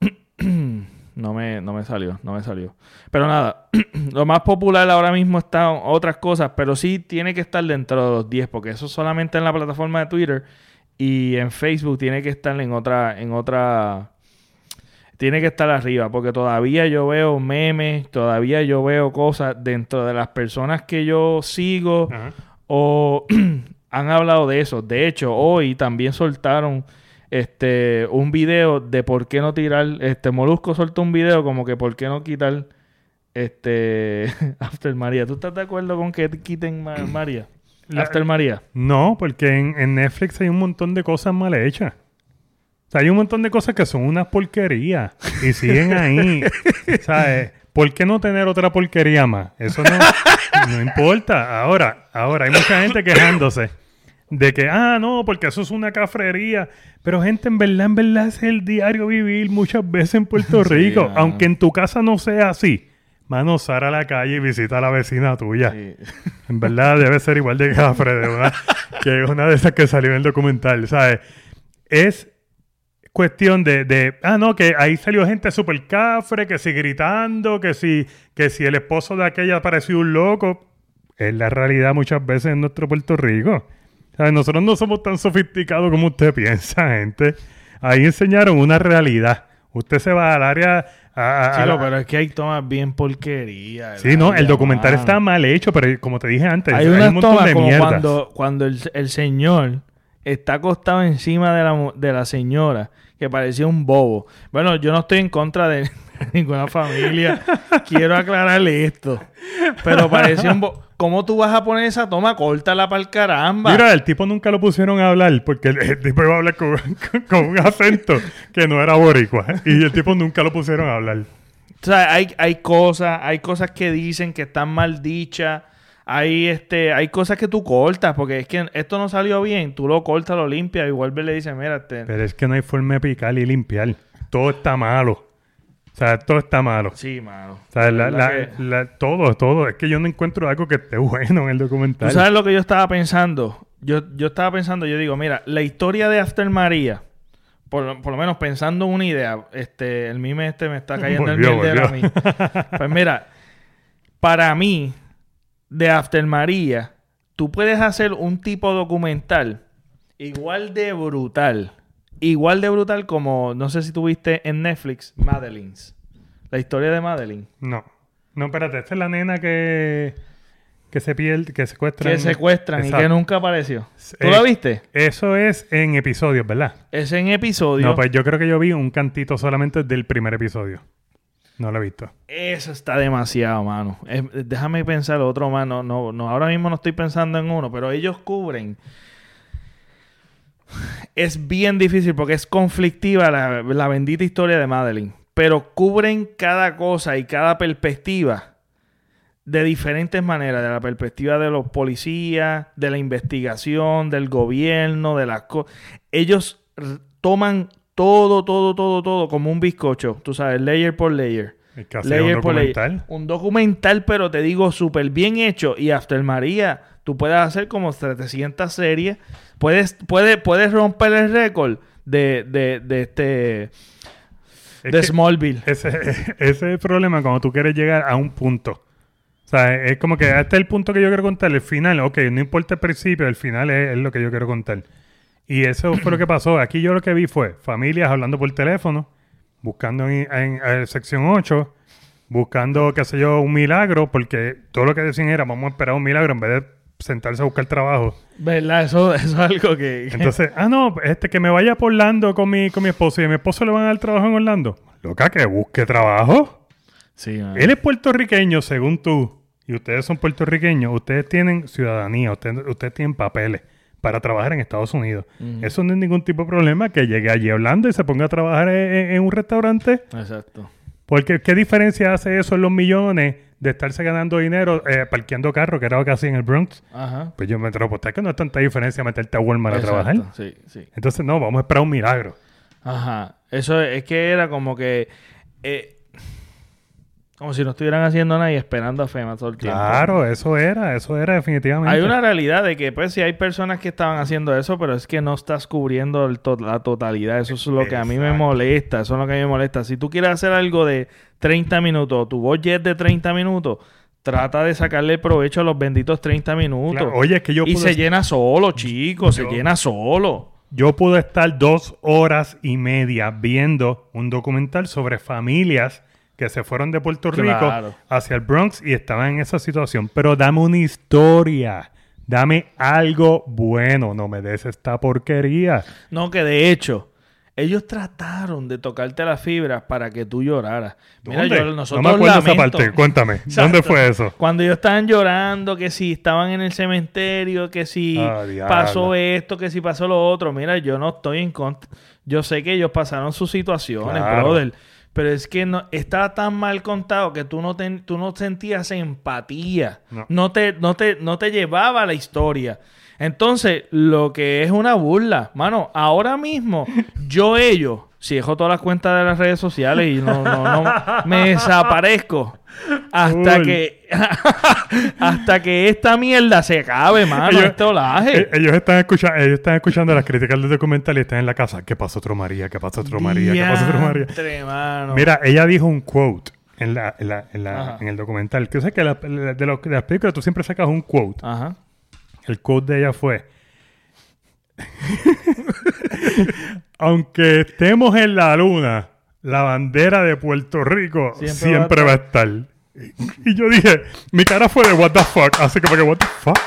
no, me, no me salió, no me salió. Pero nada, lo más popular ahora mismo están otras cosas, pero sí tiene que estar dentro de los 10, porque eso solamente en la plataforma de Twitter y en Facebook tiene que estar en otra, en otra, tiene que estar arriba, porque todavía yo veo memes, todavía yo veo cosas dentro de las personas que yo sigo Ajá. o han hablado de eso. De hecho, hoy también soltaron este un video de por qué no tirar. Este Molusco soltó un video como que por qué no quitar este After María. ¿Tú estás de acuerdo con que quiten Ma- María? La- After María. No, porque en, en Netflix hay un montón de cosas mal hechas. O sea, hay un montón de cosas que son unas porquerías y siguen ahí. ¿Sabes? ¿Por qué no tener otra porquería más? Eso no, no importa. Ahora, ahora hay mucha gente quejándose de que, ah, no, porque eso es una cafrería. Pero gente, en verdad, en verdad es el diario vivir muchas veces en Puerto Rico. Aunque en tu casa no sea así. Mano, sal a la calle y visita a la vecina tuya. Sí. En verdad debe ser igual de cafre de una, que una de esas que salió en el documental, ¿sabes? Es cuestión de, de, ah, no, que ahí salió gente súper cafre, que si gritando, que si, que si el esposo de aquella pareció un loco. Es la realidad muchas veces en nuestro Puerto Rico. ¿Sabes? Nosotros no somos tan sofisticados como usted piensa, gente. Ahí enseñaron una realidad. Usted se va al área... a- a- a Chico, la- pero es que hay tomas bien porquería. Sí, no, el documental mano. está mal hecho, pero como te dije antes, Hay hay, unas un tomas como mierdas. cuando, cuando el, el señor está acostado encima de la, de la señora, que parecía un bobo. Bueno, yo no estoy en contra de ninguna familia. Quiero aclararle esto. Pero parecía un bobo. ¿Cómo tú vas a poner esa toma? Córtala para el caramba. Mira, el tipo nunca lo pusieron a hablar porque el, el tipo iba a hablar con, con- con un acento que no era boricua. Y el tipo nunca lo pusieron a hablar. O sea, hay, hay cosas, hay cosas que dicen que están mal dichas. Hay este, hay cosas que tú cortas, porque es que esto no salió bien, tú lo cortas, lo limpias y vuelve y le dices, mira, este, Pero es que no hay forma de picar y limpiar. Todo está malo. Sea, todo está malo. sí, mano. O sea, la- verdad la- que- la- todo, todo. Es que yo no encuentro algo que esté bueno en el documental. ¿Tú sabes lo que yo estaba pensando? Yo, yo estaba pensando, yo digo, mira, la historia de After María, por, lo- por lo menos pensando una idea, este, el mime este me está cayendo Volvió, el mierdero a mí. Pues mira, para mí, de After María, tú puedes hacer un tipo documental igual de brutal. Igual de brutal como, no sé si tuviste en Netflix, Madeline's. La historia de Madeline. No. No, espérate. Esta es la nena que, que se pierde, que secuestran. Que secuestran y que nunca apareció. ¿Tú Eh, la viste? Eso es en episodios, ¿verdad? Es en episodio. No, pues yo creo que yo vi un cantito solamente del primer episodio. No lo he visto. Eso está demasiado, mano. Es- déjame pensar otro, mano. No, no, ahora mismo no estoy pensando en uno, pero ellos cubren. Es bien difícil porque es conflictiva la, la bendita historia de Madeline. Pero cubren cada cosa y cada perspectiva de diferentes maneras. De la perspectiva de los policías, de la investigación, del gobierno, de las cosas. Ellos toman todo, todo, todo, todo como un bizcocho. Tú sabes, layer por layer. Es casi un Layer por layer. documental. Un documental, pero te digo, súper bien hecho. Y After María tú puedes hacer como 700 series. Puedes, puedes, puedes romper el récord de, de, de este... Es de Smallville. Ese, ese es el problema cuando tú quieres llegar a un punto. O sea, es como que este es el punto que yo quiero contar. El final, ok, no importa el principio, el final es, es lo que yo quiero contar. Y eso fue lo que pasó. Aquí yo lo que vi fue familias hablando por teléfono, buscando en, en- en sección 8, buscando, qué sé yo, un milagro, porque todo lo que decían era, vamos a esperar un milagro en vez de sentarse a buscar trabajo. ¿Verdad? Eso, eso es algo que... que- Entonces, ah, no, este que me vaya por Orlando con mi, con mi esposo y a mi esposo le van a dar trabajo en Orlando. Loca, que busque trabajo. sí, mano. Él es puertorriqueño, según tú, y ustedes son puertorriqueños, ustedes tienen ciudadanía, ustedes, ustedes tienen papeles para trabajar en Estados Unidos. Eso no es ningún tipo de problema que llegue allí a Orlando y se ponga a trabajar en- en un restaurante. Exacto. Porque, ¿qué diferencia hace eso en los millones de estarse ganando dinero eh, parqueando carros, que era lo que hacía en el Bronx? Ajá. Pues yo me a apostar que no es tanta diferencia meterte a Walmart a Exacto, trabajar. Sí, sí. Entonces, no, vamos a esperar un milagro. Ajá. Eso es que era como que... eh, como si no estuvieran haciendo nada y esperando a FEMA todo el tiempo. Claro, eso era, eso era definitivamente. Hay una realidad de que, pues, sí hay personas que estaban haciendo eso, pero es que no estás cubriendo el to- la totalidad. Eso es lo que a mí me molesta. Eso es lo que a mí me molesta. Si tú quieres hacer algo de 30 minutos, tu budget de 30 minutos, trata de sacarle provecho a los benditos 30 minutos. Claro, Oye, es que yo y pude, se llena solo, chicos. Se llena solo. yo pude estar dos horas y media viendo un documental sobre familias que se fueron de Puerto Rico hacia el Bronx y estaban en esa situación. Pero dame una historia. Dame algo bueno. No me des esta porquería. No, que de hecho, ellos trataron de tocarte las fibras para que tú lloraras. Mira, ¿Dónde? yo no nosotros me acuerdo esa lamento- parte. Cuéntame. ¿Dónde fue eso? Cuando ellos estaban llorando, que si estaban en el cementerio, que si Ah, pasó esto, que si pasó lo otro. Mira, yo no estoy en contra. Yo sé que ellos pasaron sus situaciones, Claro. brother. Pero es que no, estaba tan mal contado que tú no, te, tú no sentías empatía. No. No, te, no, te, no te llevaba la historia. Entonces, lo que es una burla, mano, ahora mismo, yo ellos, si dejo todas las cuentas de las redes sociales y no, no, no me desaparezco hasta que hasta que esta mierda se acabe, mano, Ellos- este olaje. Eh, ellos, están escuchando, ellos están escuchando las críticas del documental y están en la casa. ¿Qué pasó otro María? ¿Qué pasó otro María? ¿Qué pasó otro María? Mano. Mira, ella dijo un quote en, la, en, la- en, la- Ajá. en el documental. Que yo sé que la- la- de, los- de las películas tú siempre sacas un quote. Ajá. El quote de ella fue: Aunque estemos en la luna, la bandera de Puerto Rico Siempre siempre, va a estar. Y yo dije, mi cara fue de what the fuck. Así como que, what the fuck.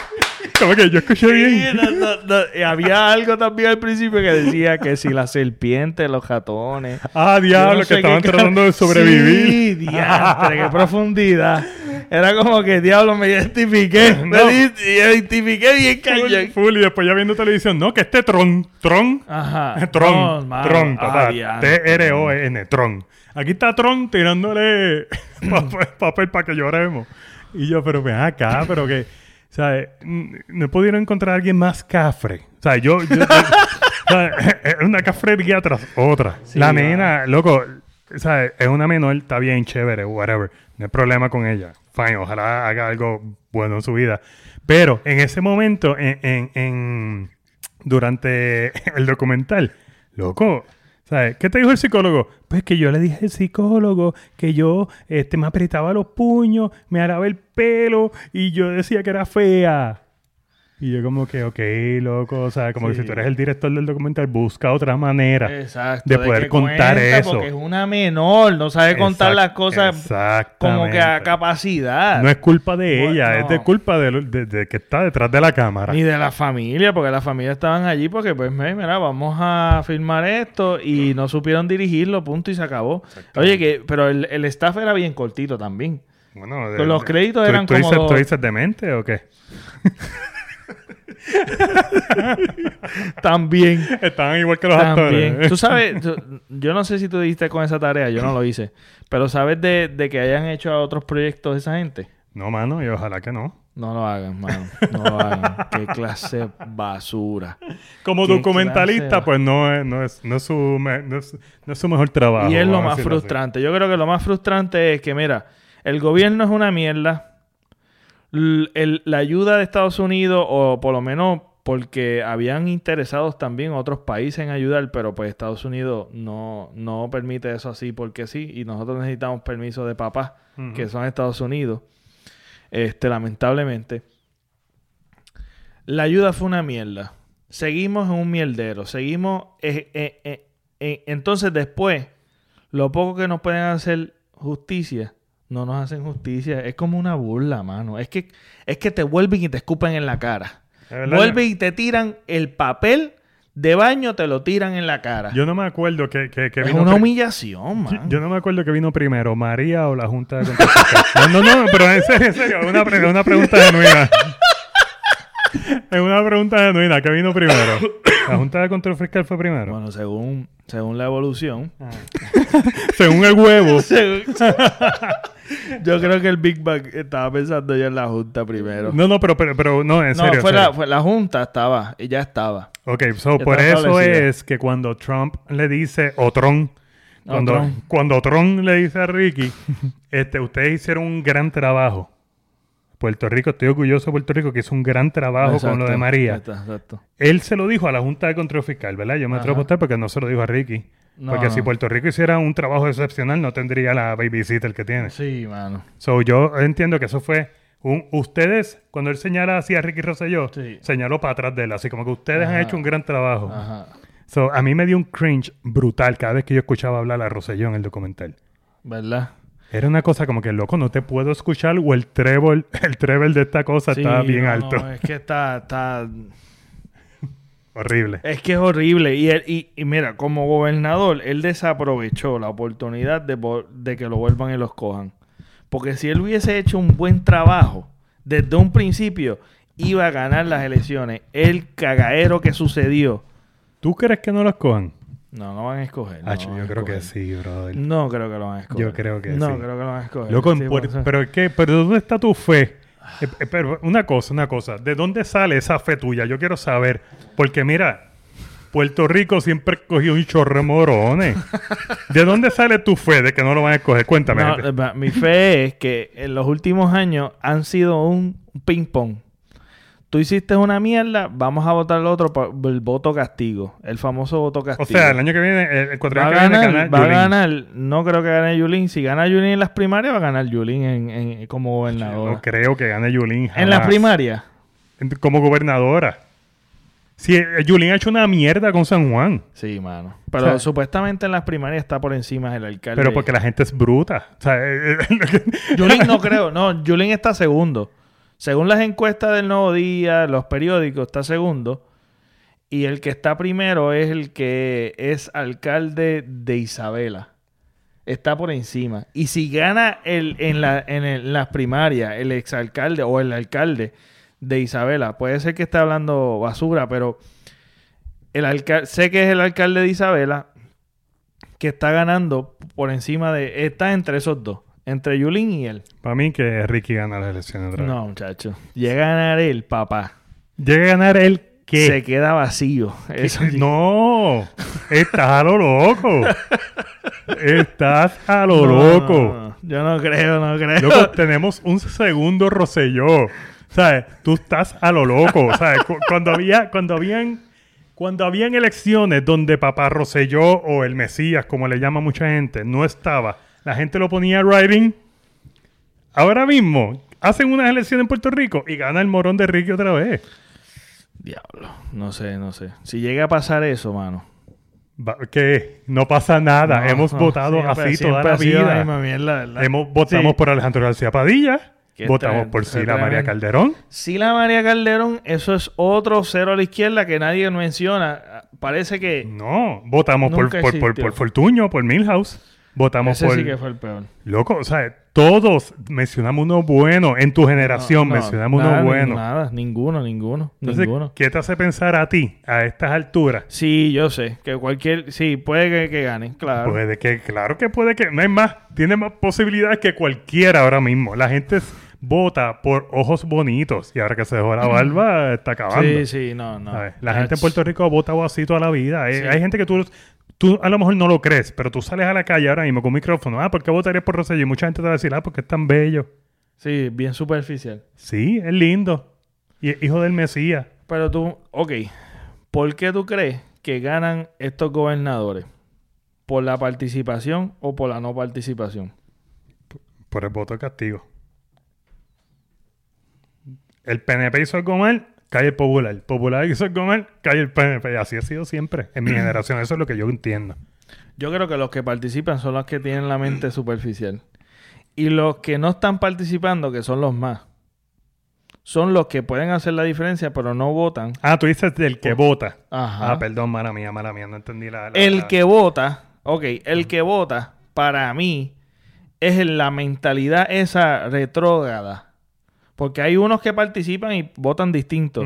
Como que yo escuché Sí, bien. no, no, no. Y había algo también al principio que decía que si la serpiente, los ratones. Ah, diablo, que estaban qué tratando de sobrevivir. Sí, diantre, qué profundidad. Era como que, diablo, me identifiqué. Me No. di- identifiqué bien cañón. full, y después ya viendo televisión, no, que este Tron, Tron, Ajá. Tron. Tron, diantre. T-R-O-N, Tron. Aquí está Tron tirándole papel, papel para que lloremos. Y yo, pero ven acá, pero que, o sea, no pudieron encontrar a alguien más cafre. O sea, yo, yo- yo- o sea, una cafrería tras otra. Sí, La va. nena, loco, sea, es una menor, está bien, chévere, whatever. No hay problema con ella. Fine, ojalá haga algo bueno en su vida. Pero en ese momento, en, en- en- durante el documental, loco, ¿sabes? ¿Qué te dijo el psicólogo? Pues que yo le dije al psicólogo que yo este, me apretaba los puños, me araba el pelo y yo decía que era fea. Y yo como que, ok, loco, o sea, como que si tú eres el director del documental, busca otra manera. Exacto. de poder contar eso. Porque es una menor, no sabe contar Exact- las cosas como que a capacidad. No es culpa de Bueno, ella, es de culpa de, lo- de- de que está detrás de la cámara. Ni de la familia, porque la familia estaban allí porque, pues, mira, vamos a filmar esto y no supieron dirigirlo, punto, y se acabó. Oye, que, pero el, el staff era bien cortito también. Bueno, los créditos ¿tú- eran tú como ¿Tú dices demente o qué? También. Estaban igual que los También. actores. Tú sabes, tú- yo no sé si tú diste con esa tarea, yo no lo hice, pero ¿sabes de, de que hayan hecho otros proyectos de esa gente? No, mano, y ojalá que no. No lo hagan, mano. No lo hagan. Qué clase de basura. Como ¿Qué documentalista, pues no es, no, es, no, es su, me- no, es, no es su mejor trabajo. Y es lo a más así. frustrante. Yo creo que lo más frustrante es que, mira, el gobierno es una mierda. El- la ayuda de Estados Unidos, o por lo menos porque habían interesados también otros países en ayudar, pero pues Estados Unidos no, no permite eso así porque sí, y nosotros necesitamos permiso de papá, Ujú. que son Estados Unidos, este, lamentablemente. La ayuda fue una mierda. Seguimos en un mierdero, seguimos... eh, eh, eh, entonces después, lo poco que nos pueden hacer justicia, no nos hacen justicia. Es como una burla, mano. Es que, es que te vuelven y te escupen en la cara. Vuelven y te tiran el papel de baño, te lo tiran en la cara. Yo no me acuerdo que, que, que es vino una pri- humillación, Yo, man. yo no me acuerdo que vino primero, María o la Junta de. No, no, no, pero en serio, en serio, una, pre- una pregunta genuina. Es una pregunta genuina, ¿qué vino primero? ¿La Junta de Control Fiscal fue primero? Bueno, según, según la evolución. Según el huevo. según- Yo creo que el Big Bang estaba pensando ya en la Junta primero. No, no, pero, pero, pero no, en No, serio. en fue, la, fue la Junta, estaba, y ya estaba. Ok, so Ya por eso es que cuando Trump le dice, o Tron, No, cuando, Tron. cuando Tron le dice a Ricky, este, ustedes hicieron un gran trabajo. Puerto Rico, estoy orgulloso de Puerto Rico que hizo un gran trabajo con lo de María. Exacto, exacto. Él se lo dijo a la Junta de Control Fiscal, ¿verdad? Yo me atrevo a apostar porque no se lo dijo a Ricky. No, porque si. Puerto Rico hiciera un trabajo excepcional, no tendría la babysitter que tiene. Sí, mano. So, yo entiendo que eso fue un... Ustedes, cuando él señala así a Ricky Rosselló, Sí. señaló para atrás de él. Así como que ustedes han hecho un gran trabajo. Ajá. So, a mí me dio un cringe brutal cada vez que yo escuchaba hablar a Rosselló en el documental. ¿Verdad? Era una cosa como que, loco, no te puedo escuchar o el treble, el treble de esta cosa Sí, está bien no, alto. no, es que está, está, Horrible. es que es horrible. Y, él- y, y mira, como gobernador, él desaprovechó la oportunidad de, de que lo vuelvan y los cojan. Porque si él hubiese hecho un buen trabajo desde un principio, iba a ganar las elecciones. El cagaero que sucedió. ¿Tú crees que no los cojan? No, no van a escoger. no yo creo que sí, brother. No creo que lo van a escoger. Yo creo que no, sí. creo que lo van a escoger. Loco, en Sí, por pero que, pero ¿dónde está tu fe? Eh, eh, pero una cosa, una cosa, ¿de dónde sale esa fe tuya? Yo quiero saber, porque mira, Puerto Rico siempre cogió un chorro de morones. ¿De dónde sale tu fe de que no lo van a escoger? Cuéntame. No, eh, mi fe es que en los últimos años han sido un ping-pong. Tú hiciste una mierda, vamos a votar el otro por el voto castigo. El famoso voto o castigo. sea, el año que viene, el, el cuatro va que viene, ganar, gana va a ganar, no creo que gane Yulín. Si gana Yulín en las primarias, va a ganar Yulín en, en- como gobernadora. No creo que gane Yulín en las primarias. Como gobernadora. Si eh, Yulín ha hecho una mierda con San Juan. Sí, mano. Pero O sea- supuestamente en las primarias está por encima del alcalde. Pero porque la gente es bruta. O sea, eh, eh, Yulín no creo, no, Yulín está segundo. Según las encuestas del Nuevo Día, los periódicos, está segundo. Y el que está primero es el que es alcalde de Isabela. Está por encima. Y si gana el, en, la, el- las primarias el exalcalde o el alcalde de Isabela, puede ser que esté hablando basura, pero el alca- sé que es el alcalde de Isabela que está ganando por encima de... Está entre esos dos. Entre Yulín y él. Para mí que Ricky gana las elecciones otra vez. No, muchacho. Llega a ganar él, papá. Llega a ganar él ¿qué? Se queda vacío. Eso. No, estás a lo loco. Estás a lo No, loco. no, no. Yo no creo, no creo. Loco, tenemos un segundo Rosselló. ¿Sabes? Tú estás a lo loco. ¿Sabes? Cu- Cuando había, cuando habían, cuando habían elecciones donde papá Rosselló o el Mesías, como le llama mucha gente, no estaba, la gente lo ponía writing. Ahora mismo hacen unas elecciones en Puerto Rico y gana el morón de Ricky otra vez. Diablo. No sé, no sé. Si llega a pasar eso, mano. ¿Qué? No pasa nada. No, Hemos no, votado siempre- así toda la vida. mierda, ¿verdad? Hemos, votamos Sí. por Alejandro García Padilla. Que Votamos por Sila María. Calderón. Sila María Calderón, eso es otro cero a la izquierda que nadie menciona. Parece que No, votamos por, por, por, por Fortuño, por Milhouse. Votamos ese por... sí que fue el peor. Loco, o sea, todos mencionamos uno bueno. En tu generación No, no, mencionamos nada, uno bueno. Nada, ninguno, ninguno, Entonces, ninguno. ¿qué te hace pensar a ti a estas alturas? Sí, yo sé, que cualquier, sí, puede que, que gane, claro. Puede que, claro que puede que, no es más, tiene más posibilidades que cualquiera ahora mismo. La gente vota por ojos bonitos y ahora que se dejó la barba está acabando. sí, sí, no, no. ¿sabes? La gente en Puerto Rico vota así toda la vida. Sí. Hay gente que tú, tú a lo mejor no lo crees, pero tú sales a la calle ahora mismo con un micrófono. Ah, ¿por qué votarías por Rosselló? Y mucha gente te va a decir, ah, porque es tan bello. Sí, bien superficial. Sí, es lindo. Y es hijo del Mesías. Pero tú, ok, ¿por qué tú crees que ganan estos gobernadores? ¿Por la participación o por la no participación? Por el voto de castigo. El PNP hizo algo mal, cae el popular. El popular algo mal, cae el PNP. Así ha sido siempre en mi generación. Eso es lo que yo entiendo. Yo creo que los que participan son los que tienen la mente superficial. Y los que no están participando, que son los más, son los que pueden hacer la diferencia, pero no votan. Ah, tú dices del que vota. Ajá. Ah, perdón, mala mía, mala mía. No entendí la... la- el la- que vota, ok, el que vota, para mí, es en la mentalidad esa retrógrada. Porque hay unos que participan y votan distinto.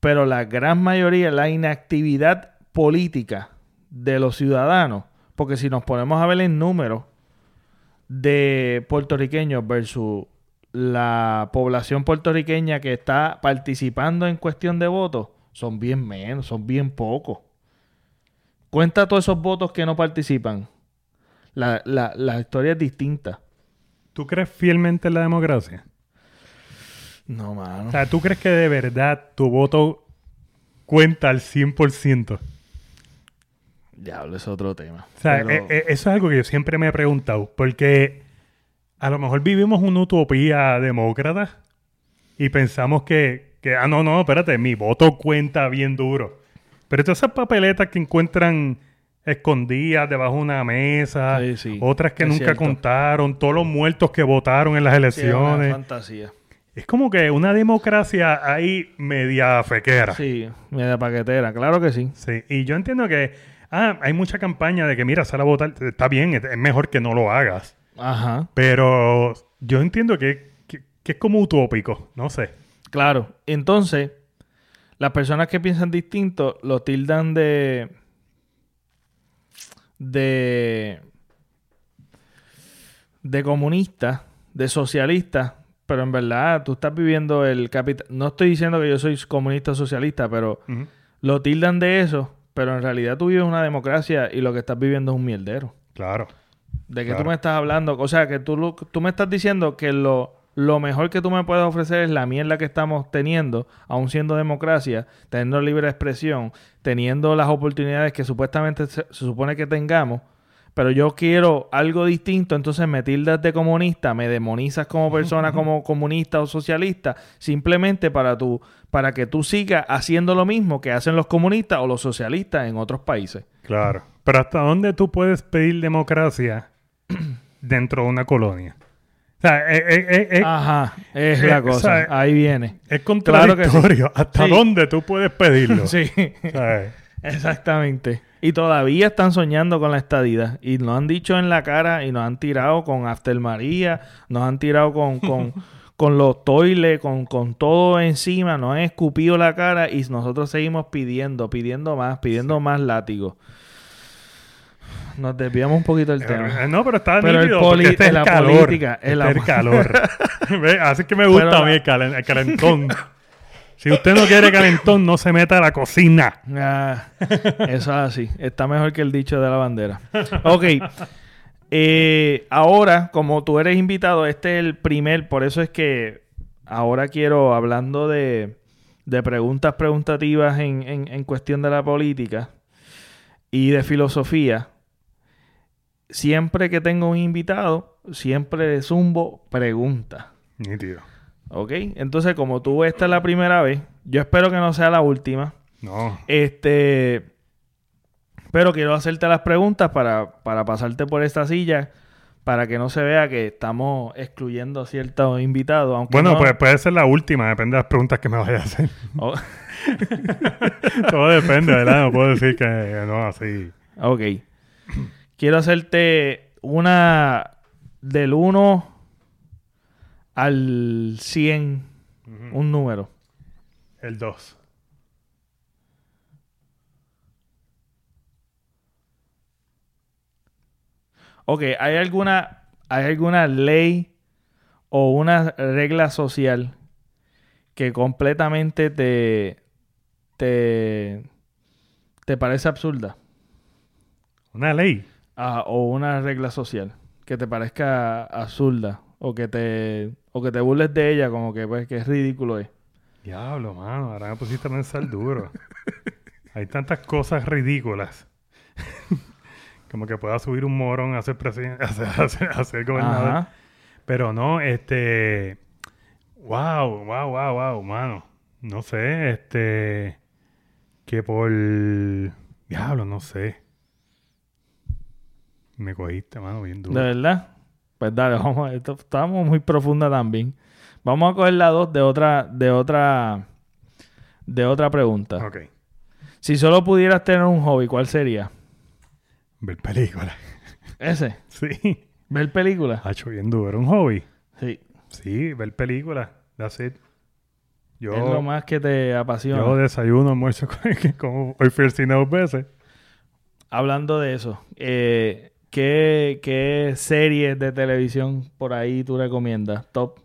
Pero la gran mayoría, la inactividad política de los ciudadanos, porque si nos ponemos a ver en números de puertorriqueños versus la población puertorriqueña que está participando en cuestión de votos, son bien menos, son bien pocos. Cuenta todos esos votos que no participan. La, la, la historia es distinta. ¿Tú crees fielmente en la democracia? No, mano. O sea, ¿tú crees que de verdad tu voto cuenta al 100%? Diablo, es otro tema. O sea, Pero- eh, eh, eso es algo que yo siempre me he preguntado. Porque a lo mejor vivimos una utopía demócrata y pensamos que, que, ah, no, no, espérate, mi voto cuenta bien duro. Pero todas esas papeletas que encuentran escondidas debajo de una mesa, Sí, sí, otras que nunca cierto. contaron, todos los muertos que votaron en las Sí, es una elecciones. fantasía. Es como que una democracia ahí media fequera. Sí, media paquetera, claro que sí. Sí, y yo entiendo que ah, hay mucha campaña de que, mira, sal a votar, está bien, es mejor que no lo hagas. Ajá, Pero yo entiendo que, que- que es como utópico, no sé. claro. Entonces, las personas que piensan distinto lo tildan de. de. de comunista, de socialista, pero en verdad tú estás viviendo el capital. No estoy diciendo que yo soy comunista o socialista, pero lo tildan de eso, pero en realidad tú vives una democracia y lo que estás viviendo es un mierdero. Claro. ¿De qué Claro. tú me estás hablando? O sea, que tú, lo- tú me estás diciendo que lo, lo mejor que tú me puedes ofrecer es la mierda que estamos teniendo, aún siendo democracia, teniendo libre expresión, teniendo las oportunidades que supuestamente se, se supone que tengamos, pero yo quiero algo distinto, entonces me tildas de comunista, me demonizas como persona, como comunista o socialista, simplemente para, tu, para que tú sigas haciendo lo mismo que hacen los comunistas o los socialistas en otros países. Claro. Pero ¿hasta dónde tú puedes pedir democracia dentro de una colonia? O sea, eh, eh, eh, Ajá, es la o cosa. sea, Ahí viene. es claro que sí. contradictorio. ¿Hasta Sí. dónde tú puedes pedirlo? Sí, O sea, exactamente. Y todavía están soñando con la estadidad. Y nos han dicho en la cara y nos han tirado con After María, nos han tirado con, con, con los toiles, con, con todo encima, nos han escupido la cara y nosotros seguimos pidiendo, pidiendo más, pidiendo más látigos. Nos desviamos un poquito del tema. eh, no, pero está Pero el nítido este es la el calor. política, es Este el calor. Así que me gusta a mí el, calen- el calentón. Si usted no quiere calentón, no se meta a la cocina. Ah, eso es así. Está mejor que el dicho de la bandera. Ok. Eh, ahora, como tú eres invitado, este es el primer, por eso es que ahora quiero, hablando de, de preguntas preguntativas en, en- en cuestión de la política y de filosofía, siempre que tengo un invitado, siempre le zumbo preguntas. Nítido. ¿Ok? Entonces, como tú esta es la primera vez, yo espero que no sea la última. No. Este. Pero quiero hacerte las preguntas para, para pasarte por esta silla. Para que no se vea que estamos excluyendo a ciertos invitados. Aunque Bueno, no- pues puede ser la última, depende de las preguntas que me vaya a hacer. Oh, Todo depende, ¿verdad? No puedo decir que no, así. ok. Quiero hacerte una del 1 al 100. Un número. El 2. Ok, ¿hay alguna, ¿hay alguna ley o una regla social que completamente te, te, te parece absurda? Una ley. Ah, o una regla social que te parezca absurda o que te, O que te burles de ella, como que pues que es ridículo es. Diablo, mano, ahora me pusiste a pensar duro. Hay tantas cosas ridículas. como que pueda subir un morón a ser presidente, a ser, a ser- a ser gobernador. Ajá. Pero no, este. Wow, wow, wow, wow, mano. No sé, este. Que por. Diablo, no sé. Me cogiste, mano, bien ¿De duro. verdad? Pues dale, vamos, esto, estamos muy profunda también. Vamos a coger la dos de otra, de otra, de otra pregunta. Ok. Si solo pudieras tener un hobby, ¿cuál sería? Ver películas. Ese. Sí. ¿Ver películas? Ha hecho bien duro. ¿Un hobby? Sí. Sí, ver películas. That's it. Yo, es lo más que te apasiona. yo desayuno, almuerzo, como hoy fui al cine dos veces. Hablando de eso, eh, ¿qué, ¿qué series de televisión por ahí tú recomiendas? Top.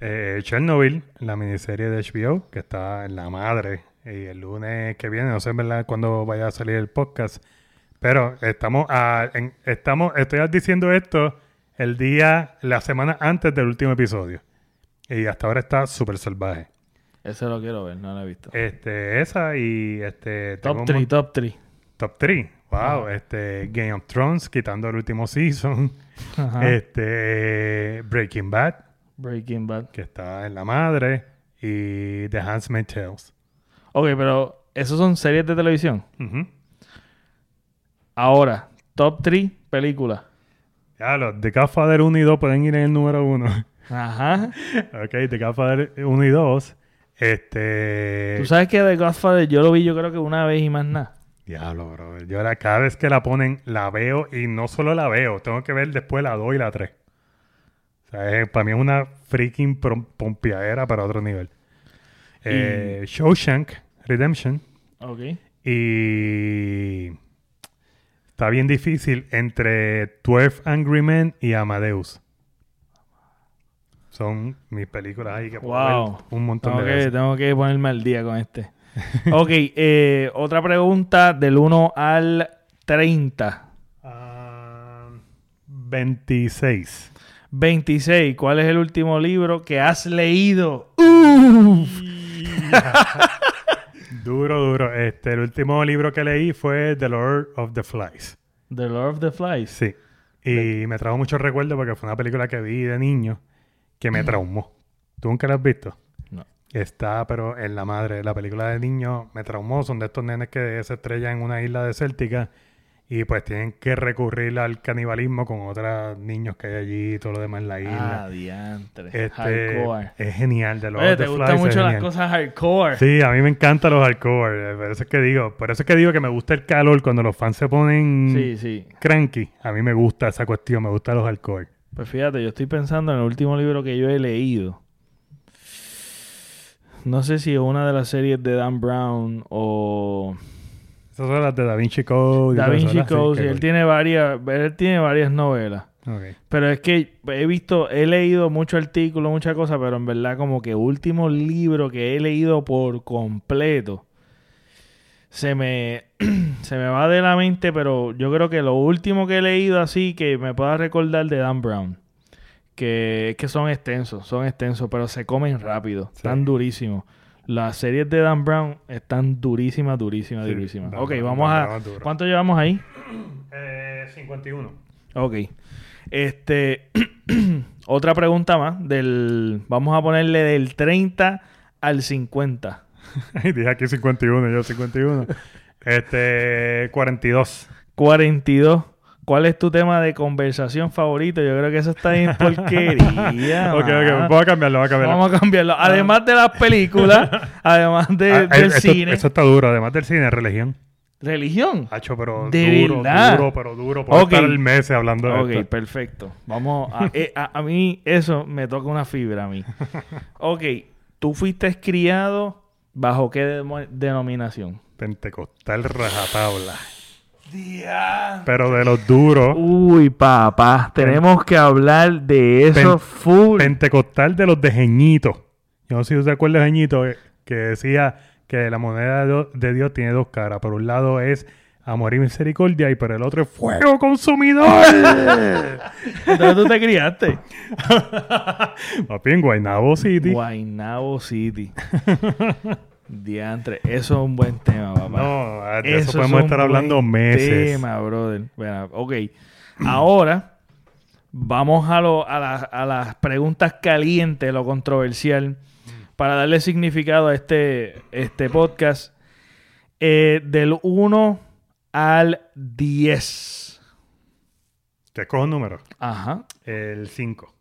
Eh, Chernobyl, la miniserie de HBO, que está en la madre. Y el lunes que viene, no sé en verdad cuándo vaya a salir el podcast. Pero estamos, a- en- estamos, estoy diciendo esto el día, la semana antes del último episodio. Y hasta ahora está súper salvaje. Ese lo quiero ver, no lo he visto. Este, esa y este. top un 3, mon- top 3. Top 3. Wow, este Game of Thrones, quitando el último season. Este Breaking Bad, Breaking Bad. que está en la madre. Y The Handmaid's Tales. Ok, pero esos son series de televisión. Ujú. Ahora, top 3 películas. Ya, los The Godfather 1 y 2 pueden ir en el número 1. Ajá. ok, The Godfather 1 y 2. Este. Tú sabes que The Godfather yo lo vi yo creo que una vez y más nada. Diablo, bro. Yo la, cada vez que la ponen, la veo y no solo la veo, tengo que ver después la 2 y la 3. O sea, es- para mí es una freaking pompiadera para otro nivel. Eh, Shawshank Redemption. Ok. Y está bien difícil entre 12 Angry Men y Amadeus. Son mis películas ahí que puedo Wow. ver un montón Tengo de que, veces. tengo que ponerme al día con este. ok, eh, otra pregunta del 1 al 30. Ah, 26. 26. ¿Cuál es el último libro que has leído? Uf. Duro, duro. Este, el último libro que leí fue The Lord of the Flies. The Lord of the Flies. Sí. Y me trajo muchos recuerdos porque fue una película que vi de niño que me traumó. ¿Tú nunca la has visto? Está, pero en la madre. La película de niño me traumó. Son de estos nenes que se estrellan en una isla desértica y pues tienen que recurrir al canibalismo con otros niños que hay allí y todo lo demás en la Ah, isla. diantre. este, Hardcore. es genial. The Lord Oye, te gustan mucho las cosas hardcore. Sí, a mí me encantan los hardcore. eh, Por eso es que digo, por eso es que digo que me gusta el calor cuando los fans se ponen sí, sí. cranky. A mí me gusta esa cuestión, me gustan los hardcore. Pues fíjate, yo estoy pensando en el último libro que yo he leído. No sé si es una de las series de Dan Brown o Esas son las de Da Vinci Code. Da Vinci Code. sí, él tiene varias, él tiene varias novelas. Pero es que he visto, he leído mucho artículo, muchas cosas, pero en verdad como que último libro que he leído por completo se me se me va de la mente, pero yo creo que lo último que he leído así que me pueda recordar de Dan Brown, que es que son extensos, son extensos, pero se comen rápido, Sí. están durísimos. Las series de Dan Brown están durísimas, durísimas, Sí, durísimas. Dan ok, vamos Dan a... ¿Cuánto llevamos ahí? Eh, 51. Ok. Este, otra pregunta más del, vamos a ponerle del 30 al 50. Ay, Dije aquí 51, yo 51. este, 42. 42. ¿Cuál es tu tema de conversación favorito? Yo creo que eso está en porquería. ok, ok, voy a cambiarlo, voy a cambiarlo. Vamos a cambiarlo. Además de las películas, además de- Ah, del eso, cine, Eso está duro, además del cine, religión. religión. Hacho, pero ¿De duro, verdad? duro, pero duro. Puedo Ok. estar hablando de Ok, esto. perfecto. Vamos a, eh, a, a mí eso me toca una fibra a mí. Ok, tú fuiste criado bajo qué denominación? Pentecostal rajatabla. Pero de los duros. Uy, papá, tenemos que hablar de eso Pen- full. Pentecostal de los de Jeñito. Yo no sé si usted acuerda de Jeñito, eh, que decía que la moneda de Dios, de Dios tiene dos caras. Por un lado es amor y misericordia, y por el otro es fuego consumidor. Entonces tú te criaste. Papi, en Guaynabo City. Guaynabo City. Diantre, eso es un buen tema, papá. No, de Eso eso, es podemos estar hablando meses. Tema, brother. Bueno, ok. Ahora vamos a, lo- a, la- a las preguntas calientes, lo controversial, para darle significado a este, este podcast. Eh, del 1 al 10. Te escojo un número. Ajá. El 5.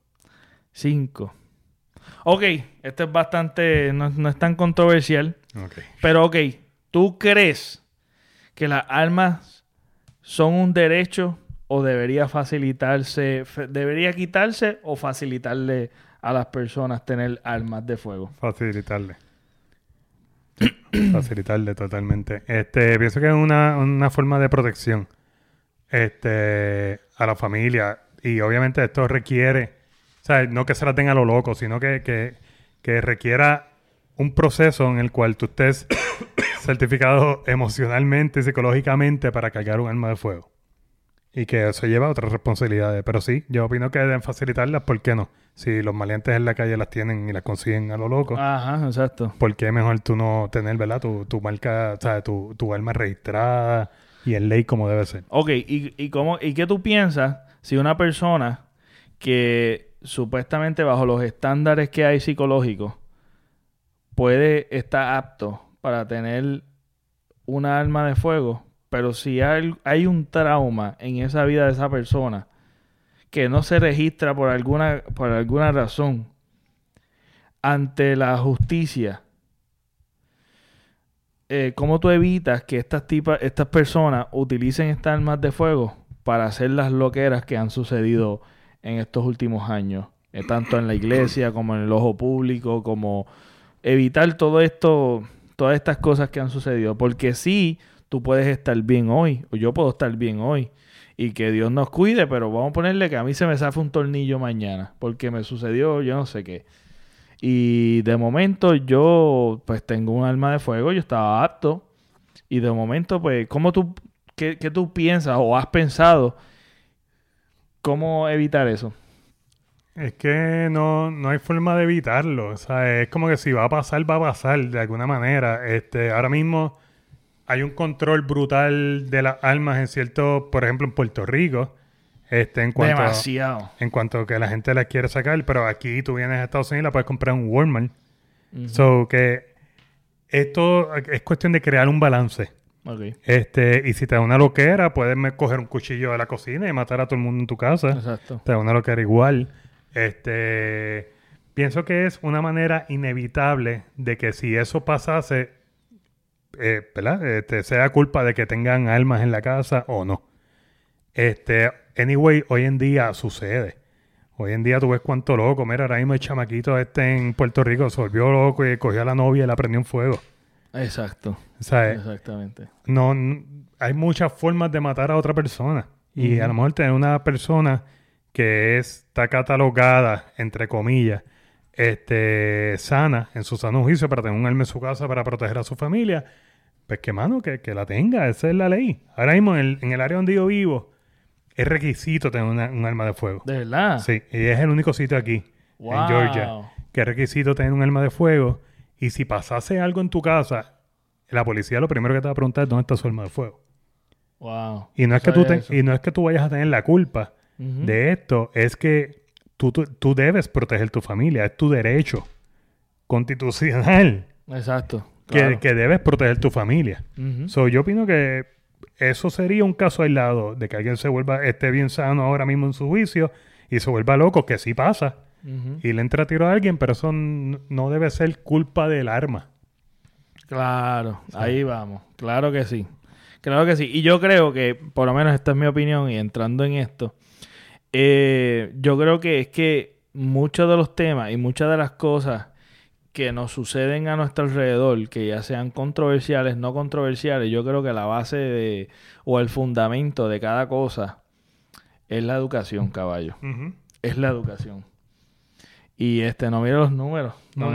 5. Ok, esto es bastante, no, no es tan controversial. Ok. Pero ok, ¿tú crees que las armas son un derecho o debería facilitarse, debería quitarse o facilitarle a las personas tener armas de fuego? Facilitarle. Facilitarle totalmente. Este, pienso que es una, una forma de protección este, a la familia. Y obviamente esto requiere, o sea, no que se la tenga a lo loco, sino que, que, que requiera un proceso en el cual tú estés certificado emocionalmente y psicológicamente para cargar un arma de fuego. Y que eso lleva a otras responsabilidades. Pero sí, yo opino que deben facilitarlas, ¿por qué no? Si los maleantes en la calle las tienen y las consiguen a lo loco. Ajá, exacto. ¿Por qué mejor tú no tener, ¿verdad? Tu, tu marca, o sea, tu, tu arma registrada y en ley como debe ser. Ok, ¿y, y, cómo, ¿y qué tú piensas si una persona que supuestamente bajo los estándares que hay psicológicos puede estar apto para tener una arma de fuego, pero si hay, un trauma en esa vida de esa persona que no se registra por alguna, por alguna razón ante la justicia, eh, ¿cómo tú evitas que estas, tipas, estas personas utilicen estas armas de fuego para hacer las loqueras que han sucedido en estos últimos años? Eh, tanto en la iglesia como en el ojo público, como evitar todo esto, todas estas cosas que han sucedido. Porque sí, tú puedes estar bien hoy, o yo puedo estar bien hoy, y que Dios nos cuide, pero vamos a ponerle que a mí se me zafa un tornillo mañana, porque me sucedió yo no sé qué. Y de momento yo pues tengo un arma de fuego, yo estaba apto. Y de momento pues, ¿cómo tú, qué, qué tú piensas o has pensado cómo evitar eso? Es que no, no hay forma de evitarlo. O sea, es como que si va a pasar, va a pasar de alguna manera. Este, ahora mismo hay un control brutal de las armas en cierto, por ejemplo, en Puerto Rico. Este, en cuanto a- Demasiado. en cuanto a que la gente las quiere sacar, pero aquí tú vienes a Estados Unidos y la puedes comprar en Walmart. So que esto es cuestión de crear un balance. Este, y si te da una loquera, puedes coger un cuchillo de la cocina y matar a todo el mundo en tu casa. Exacto. Te da una loquera igual. Este, pienso que es una manera inevitable de que si eso pasase, eh, ¿verdad? Este, sea culpa de que tengan armas en la casa o no. Este, anyway, hoy en día sucede. Hoy en día tú ves cuánto loco. Mira, ahora mismo el chamaquito este en Puerto Rico se volvió loco y cogió a la novia y la prendió en fuego. Exacto. Sea, Exactamente. no, hay muchas formas de matar a otra persona. Y a lo mejor tener una persona que es- está catalogada, entre comillas, este, sana, en su sano juicio, para tener un arma en su casa para proteger a su familia, pues que, mano, que, que la tenga. Esa es la ley. Ahora mismo, en el, en el área donde yo vivo, es requisito tener una- un arma de fuego. ¿De verdad? Sí, y es el único sitio aquí, Wow. en Georgia, que es requisito tener un arma de fuego. Y si pasase algo en tu casa, la policía lo primero que te va a preguntar es dónde está su arma de fuego. Wow. Y no, es que tú te- y no es que tú vayas a tener la culpa de esto, es que tú, tú, tú debes proteger tu familia, es tu derecho constitucional Exacto. que, Claro. que debes proteger tu familia. So, yo opino que eso sería un caso aislado de que alguien se vuelva, esté bien sano ahora mismo en su juicio y se vuelva loco, que sí pasa, Y le entra a tiro a alguien, pero eso no debe ser culpa del arma. Claro, ahí vamos. Claro que sí. Claro que sí. Y yo creo que, por lo menos esta es mi opinión, y entrando en esto, eh, yo creo que es que muchos de los temas y muchas de las cosas que nos suceden a nuestro alrededor, que ya sean controversiales, no controversiales, yo creo que la base de, o el fundamento de cada cosa es la educación, caballo. Es la educación. Y este, no miro los números. No,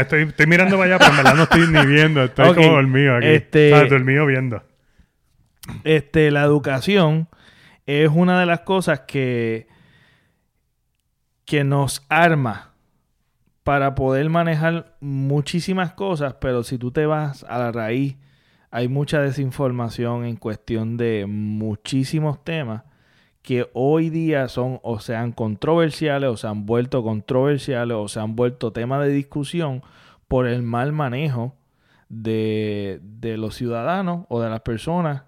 estoy, estoy mirando para allá, pero en verdad no estoy ni viendo. Estoy Ok, como dormido aquí. este- Ah, dormido viendo. este, la educación es una de las cosas que, que nos arma para poder manejar muchísimas cosas, pero si tú te vas a la raíz, hay mucha desinformación en cuestión de muchísimos temas que hoy día son o sean controversiales o se han vuelto controversiales o se han vuelto tema de discusión por el mal manejo de, de los ciudadanos o de las personas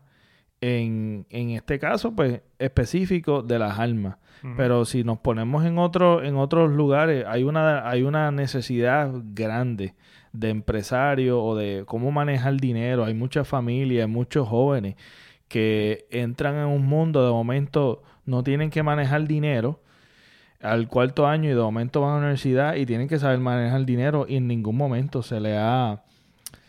en, en este caso pues específico de las armas. Pero si nos ponemos en, otro, en otros lugares, hay una, hay una necesidad grande de empresarios o de cómo manejar dinero. Hay muchas familias, muchos jóvenes que entran en un mundo, de momento no tienen que manejar dinero al cuarto año y de momento van a la universidad y tienen que saber manejar dinero y en ningún momento se le ha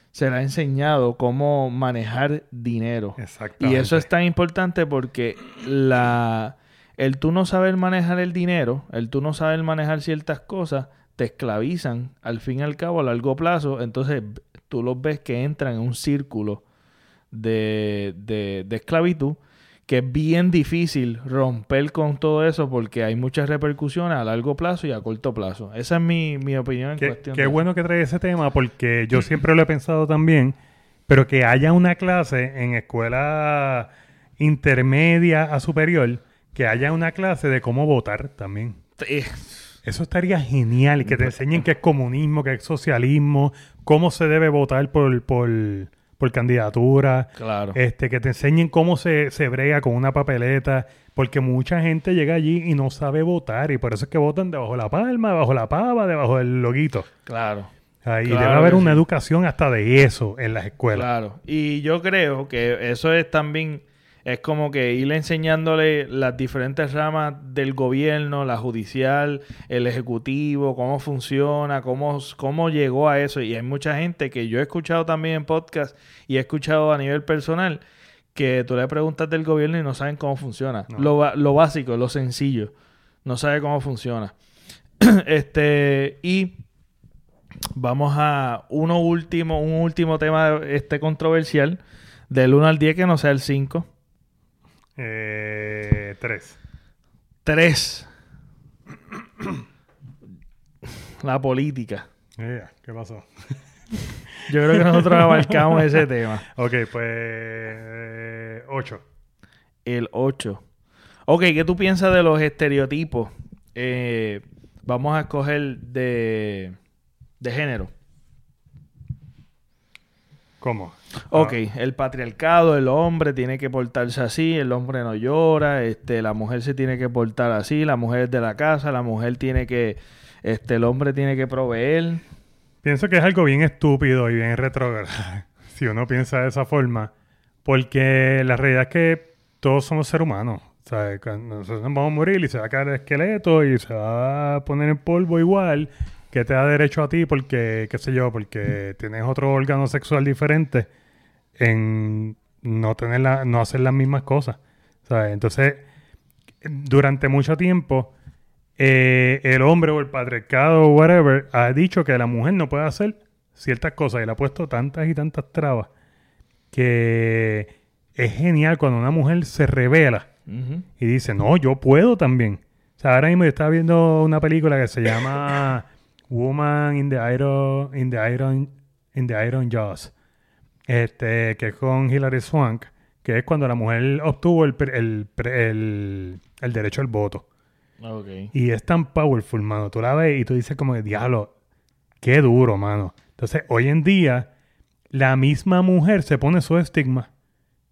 se le ha enseñado cómo manejar dinero. Y eso es tan importante porque la el tú no saber manejar el dinero, el tú no saber manejar ciertas cosas, te esclavizan al fin y al cabo a largo plazo. Entonces tú los ves que entran en un círculo de, de, de esclavitud que es bien difícil romper con todo eso porque hay muchas repercusiones a largo plazo y a corto plazo. Esa es mi, mi opinión en qué, cuestión. Qué bueno que trae ese tema porque yo siempre lo he pensado también, pero que haya una clase en escuela intermedia a superior, que haya una clase de cómo votar también. Eso estaría genial, que te enseñen qué es comunismo, qué es socialismo, cómo se debe votar por, por por candidatura. Claro. Este, que te enseñen cómo se, se brega con una papeleta. Porque mucha gente llega allí y no sabe votar. Y por eso es que votan debajo de la palma, debajo de la pava, debajo del loguito. Claro. Ahí debe haber una educación hasta de eso en las escuelas. Claro. Y yo creo que eso es también es como que ir enseñándole las diferentes ramas del gobierno, la judicial, el ejecutivo, cómo funciona, cómo, cómo llegó a eso. Y hay mucha gente que yo he escuchado también en podcast y he escuchado a nivel personal que tú le preguntas del gobierno y no saben cómo funciona. Lo, lo básico, lo sencillo. No sabe cómo funciona. este, y vamos a uno último, un último tema este controversial. Del 1 al 10 que no sea el 5. Eh, tres. Tres. La política. ¿Qué pasó? Yo creo que nosotros abarcamos ese tema. Ok, pues... ocho. El ocho. Ok, ¿qué tú piensas de los estereotipos? Eh, vamos a escoger de, de género. ¿Cómo? Ok, el patriarcado, el hombre tiene que portarse así, el hombre no llora, este, la mujer se tiene que portar así, la mujer es de la casa, la mujer tiene que, este, el hombre tiene que proveer. Pienso que es algo bien estúpido y bien retrógrado, si uno piensa de esa forma, porque la realidad es que todos somos seres humanos. O sea, nosotros vamos a morir y se va a caer el esqueleto y se va a poner en polvo igual que te da derecho a ti porque, qué sé yo, porque tienes otro órgano sexual diferente en no tener la, no hacer las mismas cosas. ¿sabes? Entonces, durante mucho tiempo, eh, el hombre o el patriarcado o whatever ha dicho que la mujer no puede hacer ciertas cosas y le ha puesto tantas y tantas trabas que es genial cuando una mujer se revela y dice, no, yo puedo también. O sea, ahora mismo yo estaba viendo una película que se llama Woman in the Iron, in the Iron, in the Iron Jaws, este, que es con Hilary Swank, que es cuando la mujer obtuvo el, el, el, el derecho al voto. Okay. Y es tan powerful, mano. Tú la ves y tú dices como, diablo, qué duro, mano. Entonces, hoy en día, la misma mujer se pone su estigma.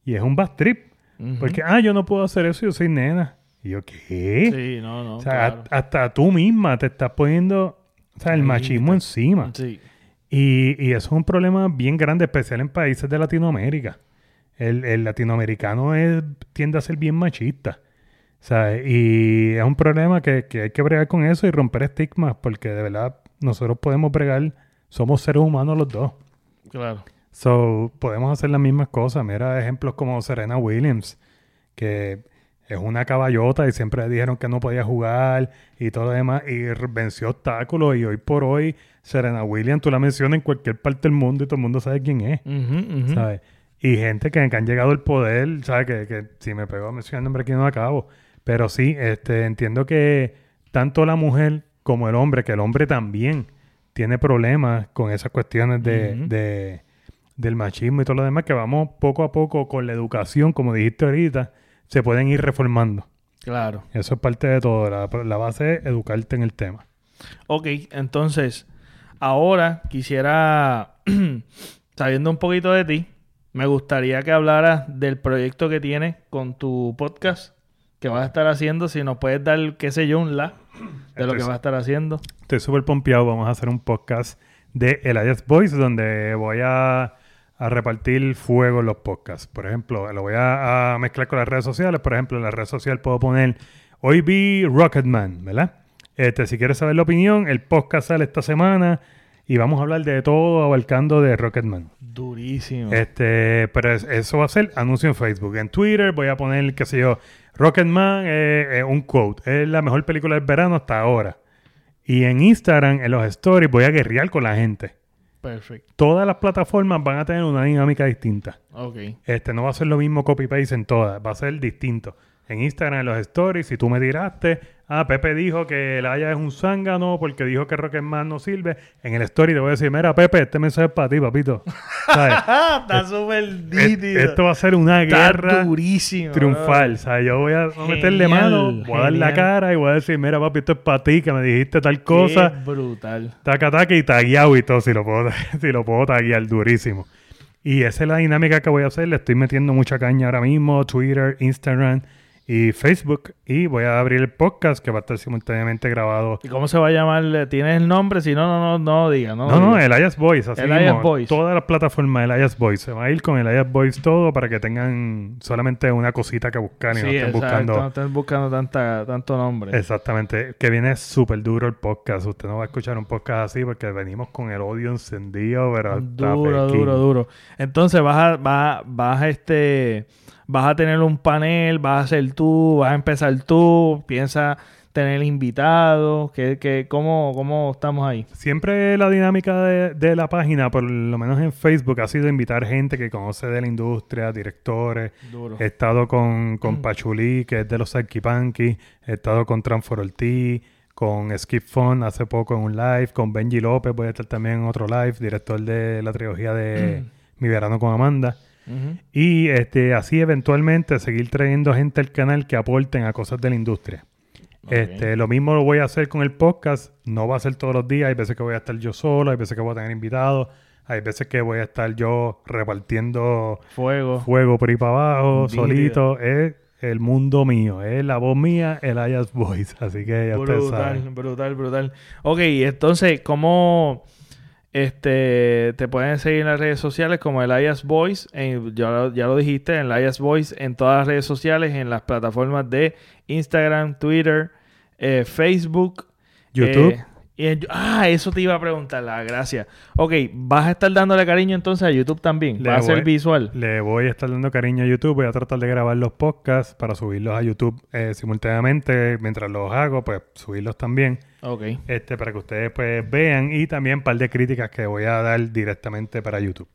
Y es un bad trip. Porque, ah, yo no puedo hacer eso, yo soy nena. Y yo, ¿qué? Sí, no, no. O sea, hasta tú misma te estás poniendo o sea, el machismo encima. Sí. Y, y, eso es un problema bien grande, especial en países de Latinoamérica. El, el latinoamericano es, tiende a ser bien machista. ¿sabes? Y es un problema que, que, hay que bregar con eso y romper estigmas, porque de verdad nosotros podemos bregar, somos seres humanos los dos. Claro. So, podemos hacer las mismas cosas. Mira ejemplos como Serena Williams, que es una caballota y siempre dijeron que no podía jugar y todo lo demás y venció obstáculos y hoy por hoy Serena Williams tú la mencionas en cualquier parte del mundo y todo el mundo sabe quién es, ¿sabes? y gente que, que han llegado al poder, ¿sabes? Que, que si me pegó a mencionar el nombre aquí no acabo. Pero sí, este, entiendo que tanto la mujer como el hombre, que el hombre también tiene problemas con esas cuestiones de, de- del machismo y todo lo demás, que vamos poco a poco con la educación, como dijiste ahorita, se pueden ir reformando. Claro. Eso es parte de todo. La, la base es educarte en el tema. Ok, entonces, ahora quisiera, sabiendo un poquito de ti, me gustaría que hablaras del proyecto que tienes con tu podcast que vas a estar haciendo. Si nos puedes dar, qué sé yo, un la de lo Estoy que vas a estar haciendo. Estoy súper pompeado. Vamos a hacer un podcast de Elias Boys donde voy a, a repartir fuego en los podcasts. Por ejemplo, lo voy a, a mezclar con las redes sociales. Por ejemplo, en la red social puedo poner Hoy vi Rocketman, ¿verdad? Este, si quieres saber la opinión, el podcast sale esta semana y vamos a hablar de todo abarcando de Rocketman. Durísimo. Este, pero es- eso va a ser anuncio en Facebook. En Twitter voy a poner, qué sé yo, Rocketman, eh, eh, un quote. Es la mejor película del verano hasta ahora. Y en Instagram, en los stories, voy a guerrear con la gente. Perfecto. Todas las plataformas van a tener una dinámica distinta. Ok. Este, no va a ser lo mismo copy-paste en todas, va a ser distinto. En Instagram, en los stories, si tú me tiraste, ah, Pepe dijo que el Haya es un zángano porque dijo que Rocketman no sirve, en el story te voy a decir, mira, Pepe, este mensaje es para ti, papito. ¿Sabes? Está súper nítido. Esto va a ser una Está guerra durísimo. triunfal. O sea, yo voy a meterle mano, voy a dar la cara y voy a decir, mira, papi, esto es para ti, que me dijiste tal bro. Qué cosa. brutal. Taca, taca y tagueado y todo, si lo puedo, si lo puedo taguear durísimo. Y esa es la dinámica que voy a hacer. Le estoy metiendo mucha caña ahora mismo. Twitter, Instagram y Facebook. Y voy a abrir el podcast que va a estar simultáneamente grabado. ¿Y cómo se va a llamar? ¿Tienes el nombre? Si no, no, no, no diga. No, No, no, diga. Elias Voice. Así Elias mismo, Voice. Todas las plataformas de Elias Voice. Se va a ir con Elias Voice todo para que tengan solamente una cosita que buscar y Sí, no estén exacto, buscando. no estén buscando tanta, tanto nombre. Exactamente. Que viene súper duro el podcast. Usted no va a escuchar un podcast así porque venimos con el odio encendido, pero está Duro, duro, duro. Entonces vas a, vas, vas a este, vas a tener un panel, vas a ser tú, vas a empezar tú, piensa tener invitados, que, que, ¿cómo, ¿cómo estamos ahí? Siempre la dinámica de, de la página, por lo menos en Facebook, ha sido invitar gente que conoce de la industria, directores. Duro. He estado con, con Mm. Pachulí, que es de los Punky. He estado con Transfor Ortiz, con Skip Fun hace poco en un live, con Benji López, voy a estar también en otro live, director de la trilogía de Mi Verano con Amanda. Y este, así eventualmente seguir trayendo gente al canal que aporten a cosas de la industria. Este, lo mismo lo voy a hacer con el podcast. No va a ser todos los días. Hay veces que voy a estar yo solo, hay veces que voy a tener invitados, hay veces que voy a estar yo repartiendo Fuego. fuego por ahí para abajo, solito. Es el mundo mío, es la voz mía, el Ayas Voice. Así que ya Brutal, saben. brutal, brutal. Ok, entonces, ¿cómo este, te pueden seguir en las redes sociales como el Elias Voice? En- ya, lo- ya lo dijiste, en el Elias Voice en todas las redes sociales, en las plataformas de Instagram, Twitter, eh, Facebook. YouTube. eh, y en- ah, eso te iba a preguntar, la gracias. Ok, ¿vas a estar dándole cariño entonces a YouTube también? Le ¿Va a ser visual? Le voy a estar dando cariño a YouTube. Voy a tratar de grabar los podcasts para subirlos a YouTube eh, simultáneamente. Mientras los hago, pues subirlos también. Ok. Este, para que ustedes pues vean. Y también un par de críticas que voy a dar directamente para YouTube.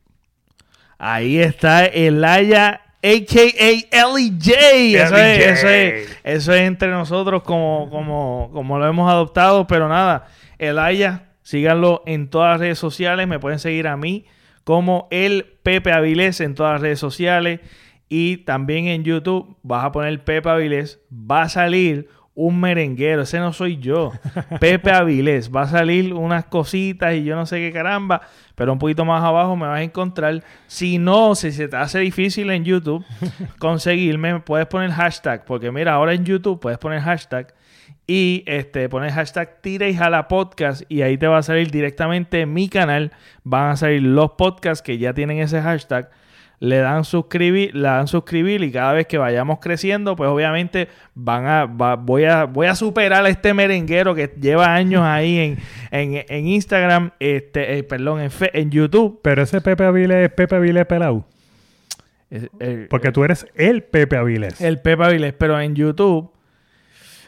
Ahí está Elaya, a.k.a. LJ. Eso es, eso, es, eso es entre nosotros como, como, como lo hemos adoptado. Pero nada, Elaya, síganlo en todas las redes sociales. Me pueden seguir a mí como el Pepe Avilés en todas las redes sociales. Y también en YouTube vas a poner Pepe Avilés. Va a salir un merenguero. Ese no soy yo. Pepe Avilés. Va a salir unas cositas y yo no sé qué caramba. Pero un poquito más abajo me vas a encontrar. Si no, si se te hace difícil en YouTube conseguirme, puedes poner hashtag. Porque mira, ahora en YouTube puedes poner hashtag. Y este, pones hashtag tira y jala podcast. Y ahí te va a salir directamente mi canal. Van a salir los podcasts que ya tienen ese hashtag le dan suscribir, le dan suscribir y cada vez que vayamos creciendo, pues obviamente van a, va- voy a, voy a superar a este merenguero que lleva años ahí en, en, en Instagram, este, eh, perdón, en, Fe- en YouTube. Pero ese Pepe Avilés es Pepe Avilés pelado. Es- el, Porque tú eres el Pepe Avilés. el Pepe Avilés, pero en YouTube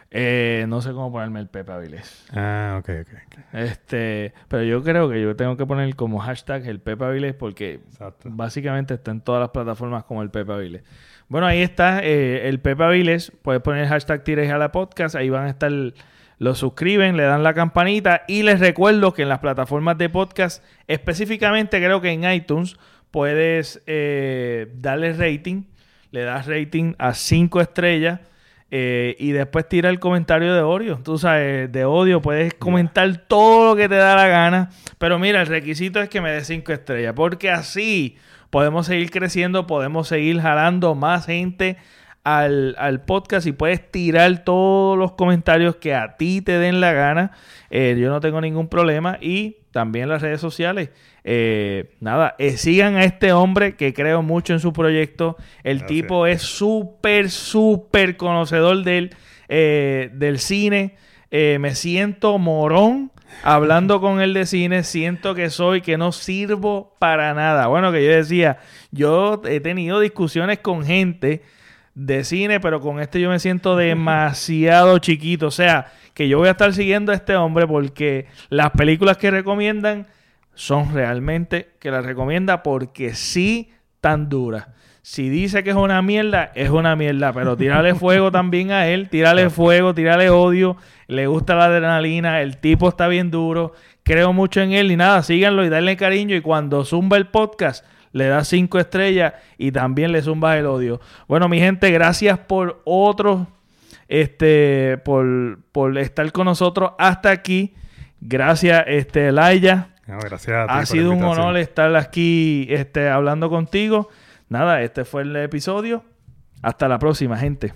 Eh, no sé cómo ponerme el Pepe Avilés. Ah, ok, ok. ok. Este, pero yo creo que yo tengo que poner como hashtag el Pepe Avilés porque Exacto. básicamente está en todas las plataformas como el Pepe Avilés. Bueno, ahí está eh, el Pepe Avilés. Puedes poner el hashtag Tires a la podcast. Ahí van a estar, lo suscriben, le dan la campanita. Y les recuerdo que en las plataformas de podcast, específicamente creo que en iTunes, puedes eh, darle rating. Le das rating a 5 estrellas. Eh, y después tira el comentario de odio. Tú sabes, de odio puedes comentar todo lo que te da la gana. Pero mira, el requisito es que me des 5 estrellas. Porque así podemos seguir creciendo, podemos seguir jalando más gente al, al podcast y puedes tirar todos los comentarios que a ti te den la gana. Eh, yo no tengo ningún problema. Y también las redes sociales. Eh, nada, eh, sigan a este hombre que creo mucho en su proyecto. El Gracias. tipo es súper, súper conocedor del, eh, del cine. Eh, me siento morón hablando con él de cine. Siento que soy, que no sirvo para nada. Bueno, que yo decía, yo he tenido discusiones con gente de cine, pero con este yo me siento demasiado chiquito. O sea, que yo voy a estar siguiendo a este hombre porque las películas que recomiendan son realmente que las recomienda porque sí tan duras. Si dice que es una mierda, es una mierda, pero tírale fuego también a él, tírale fuego, tírale odio, le gusta la adrenalina, el tipo está bien duro, creo mucho en él y nada, síganlo y denle cariño y cuando zumba el podcast, le da cinco estrellas y también le zumba el odio. Bueno, mi gente, gracias por otro, este, por, por estar con nosotros hasta aquí. Gracias, este, Laia. No, gracias a ti Ha sido un honor estar aquí este, hablando contigo. Nada, este fue el episodio. Hasta la próxima, gente.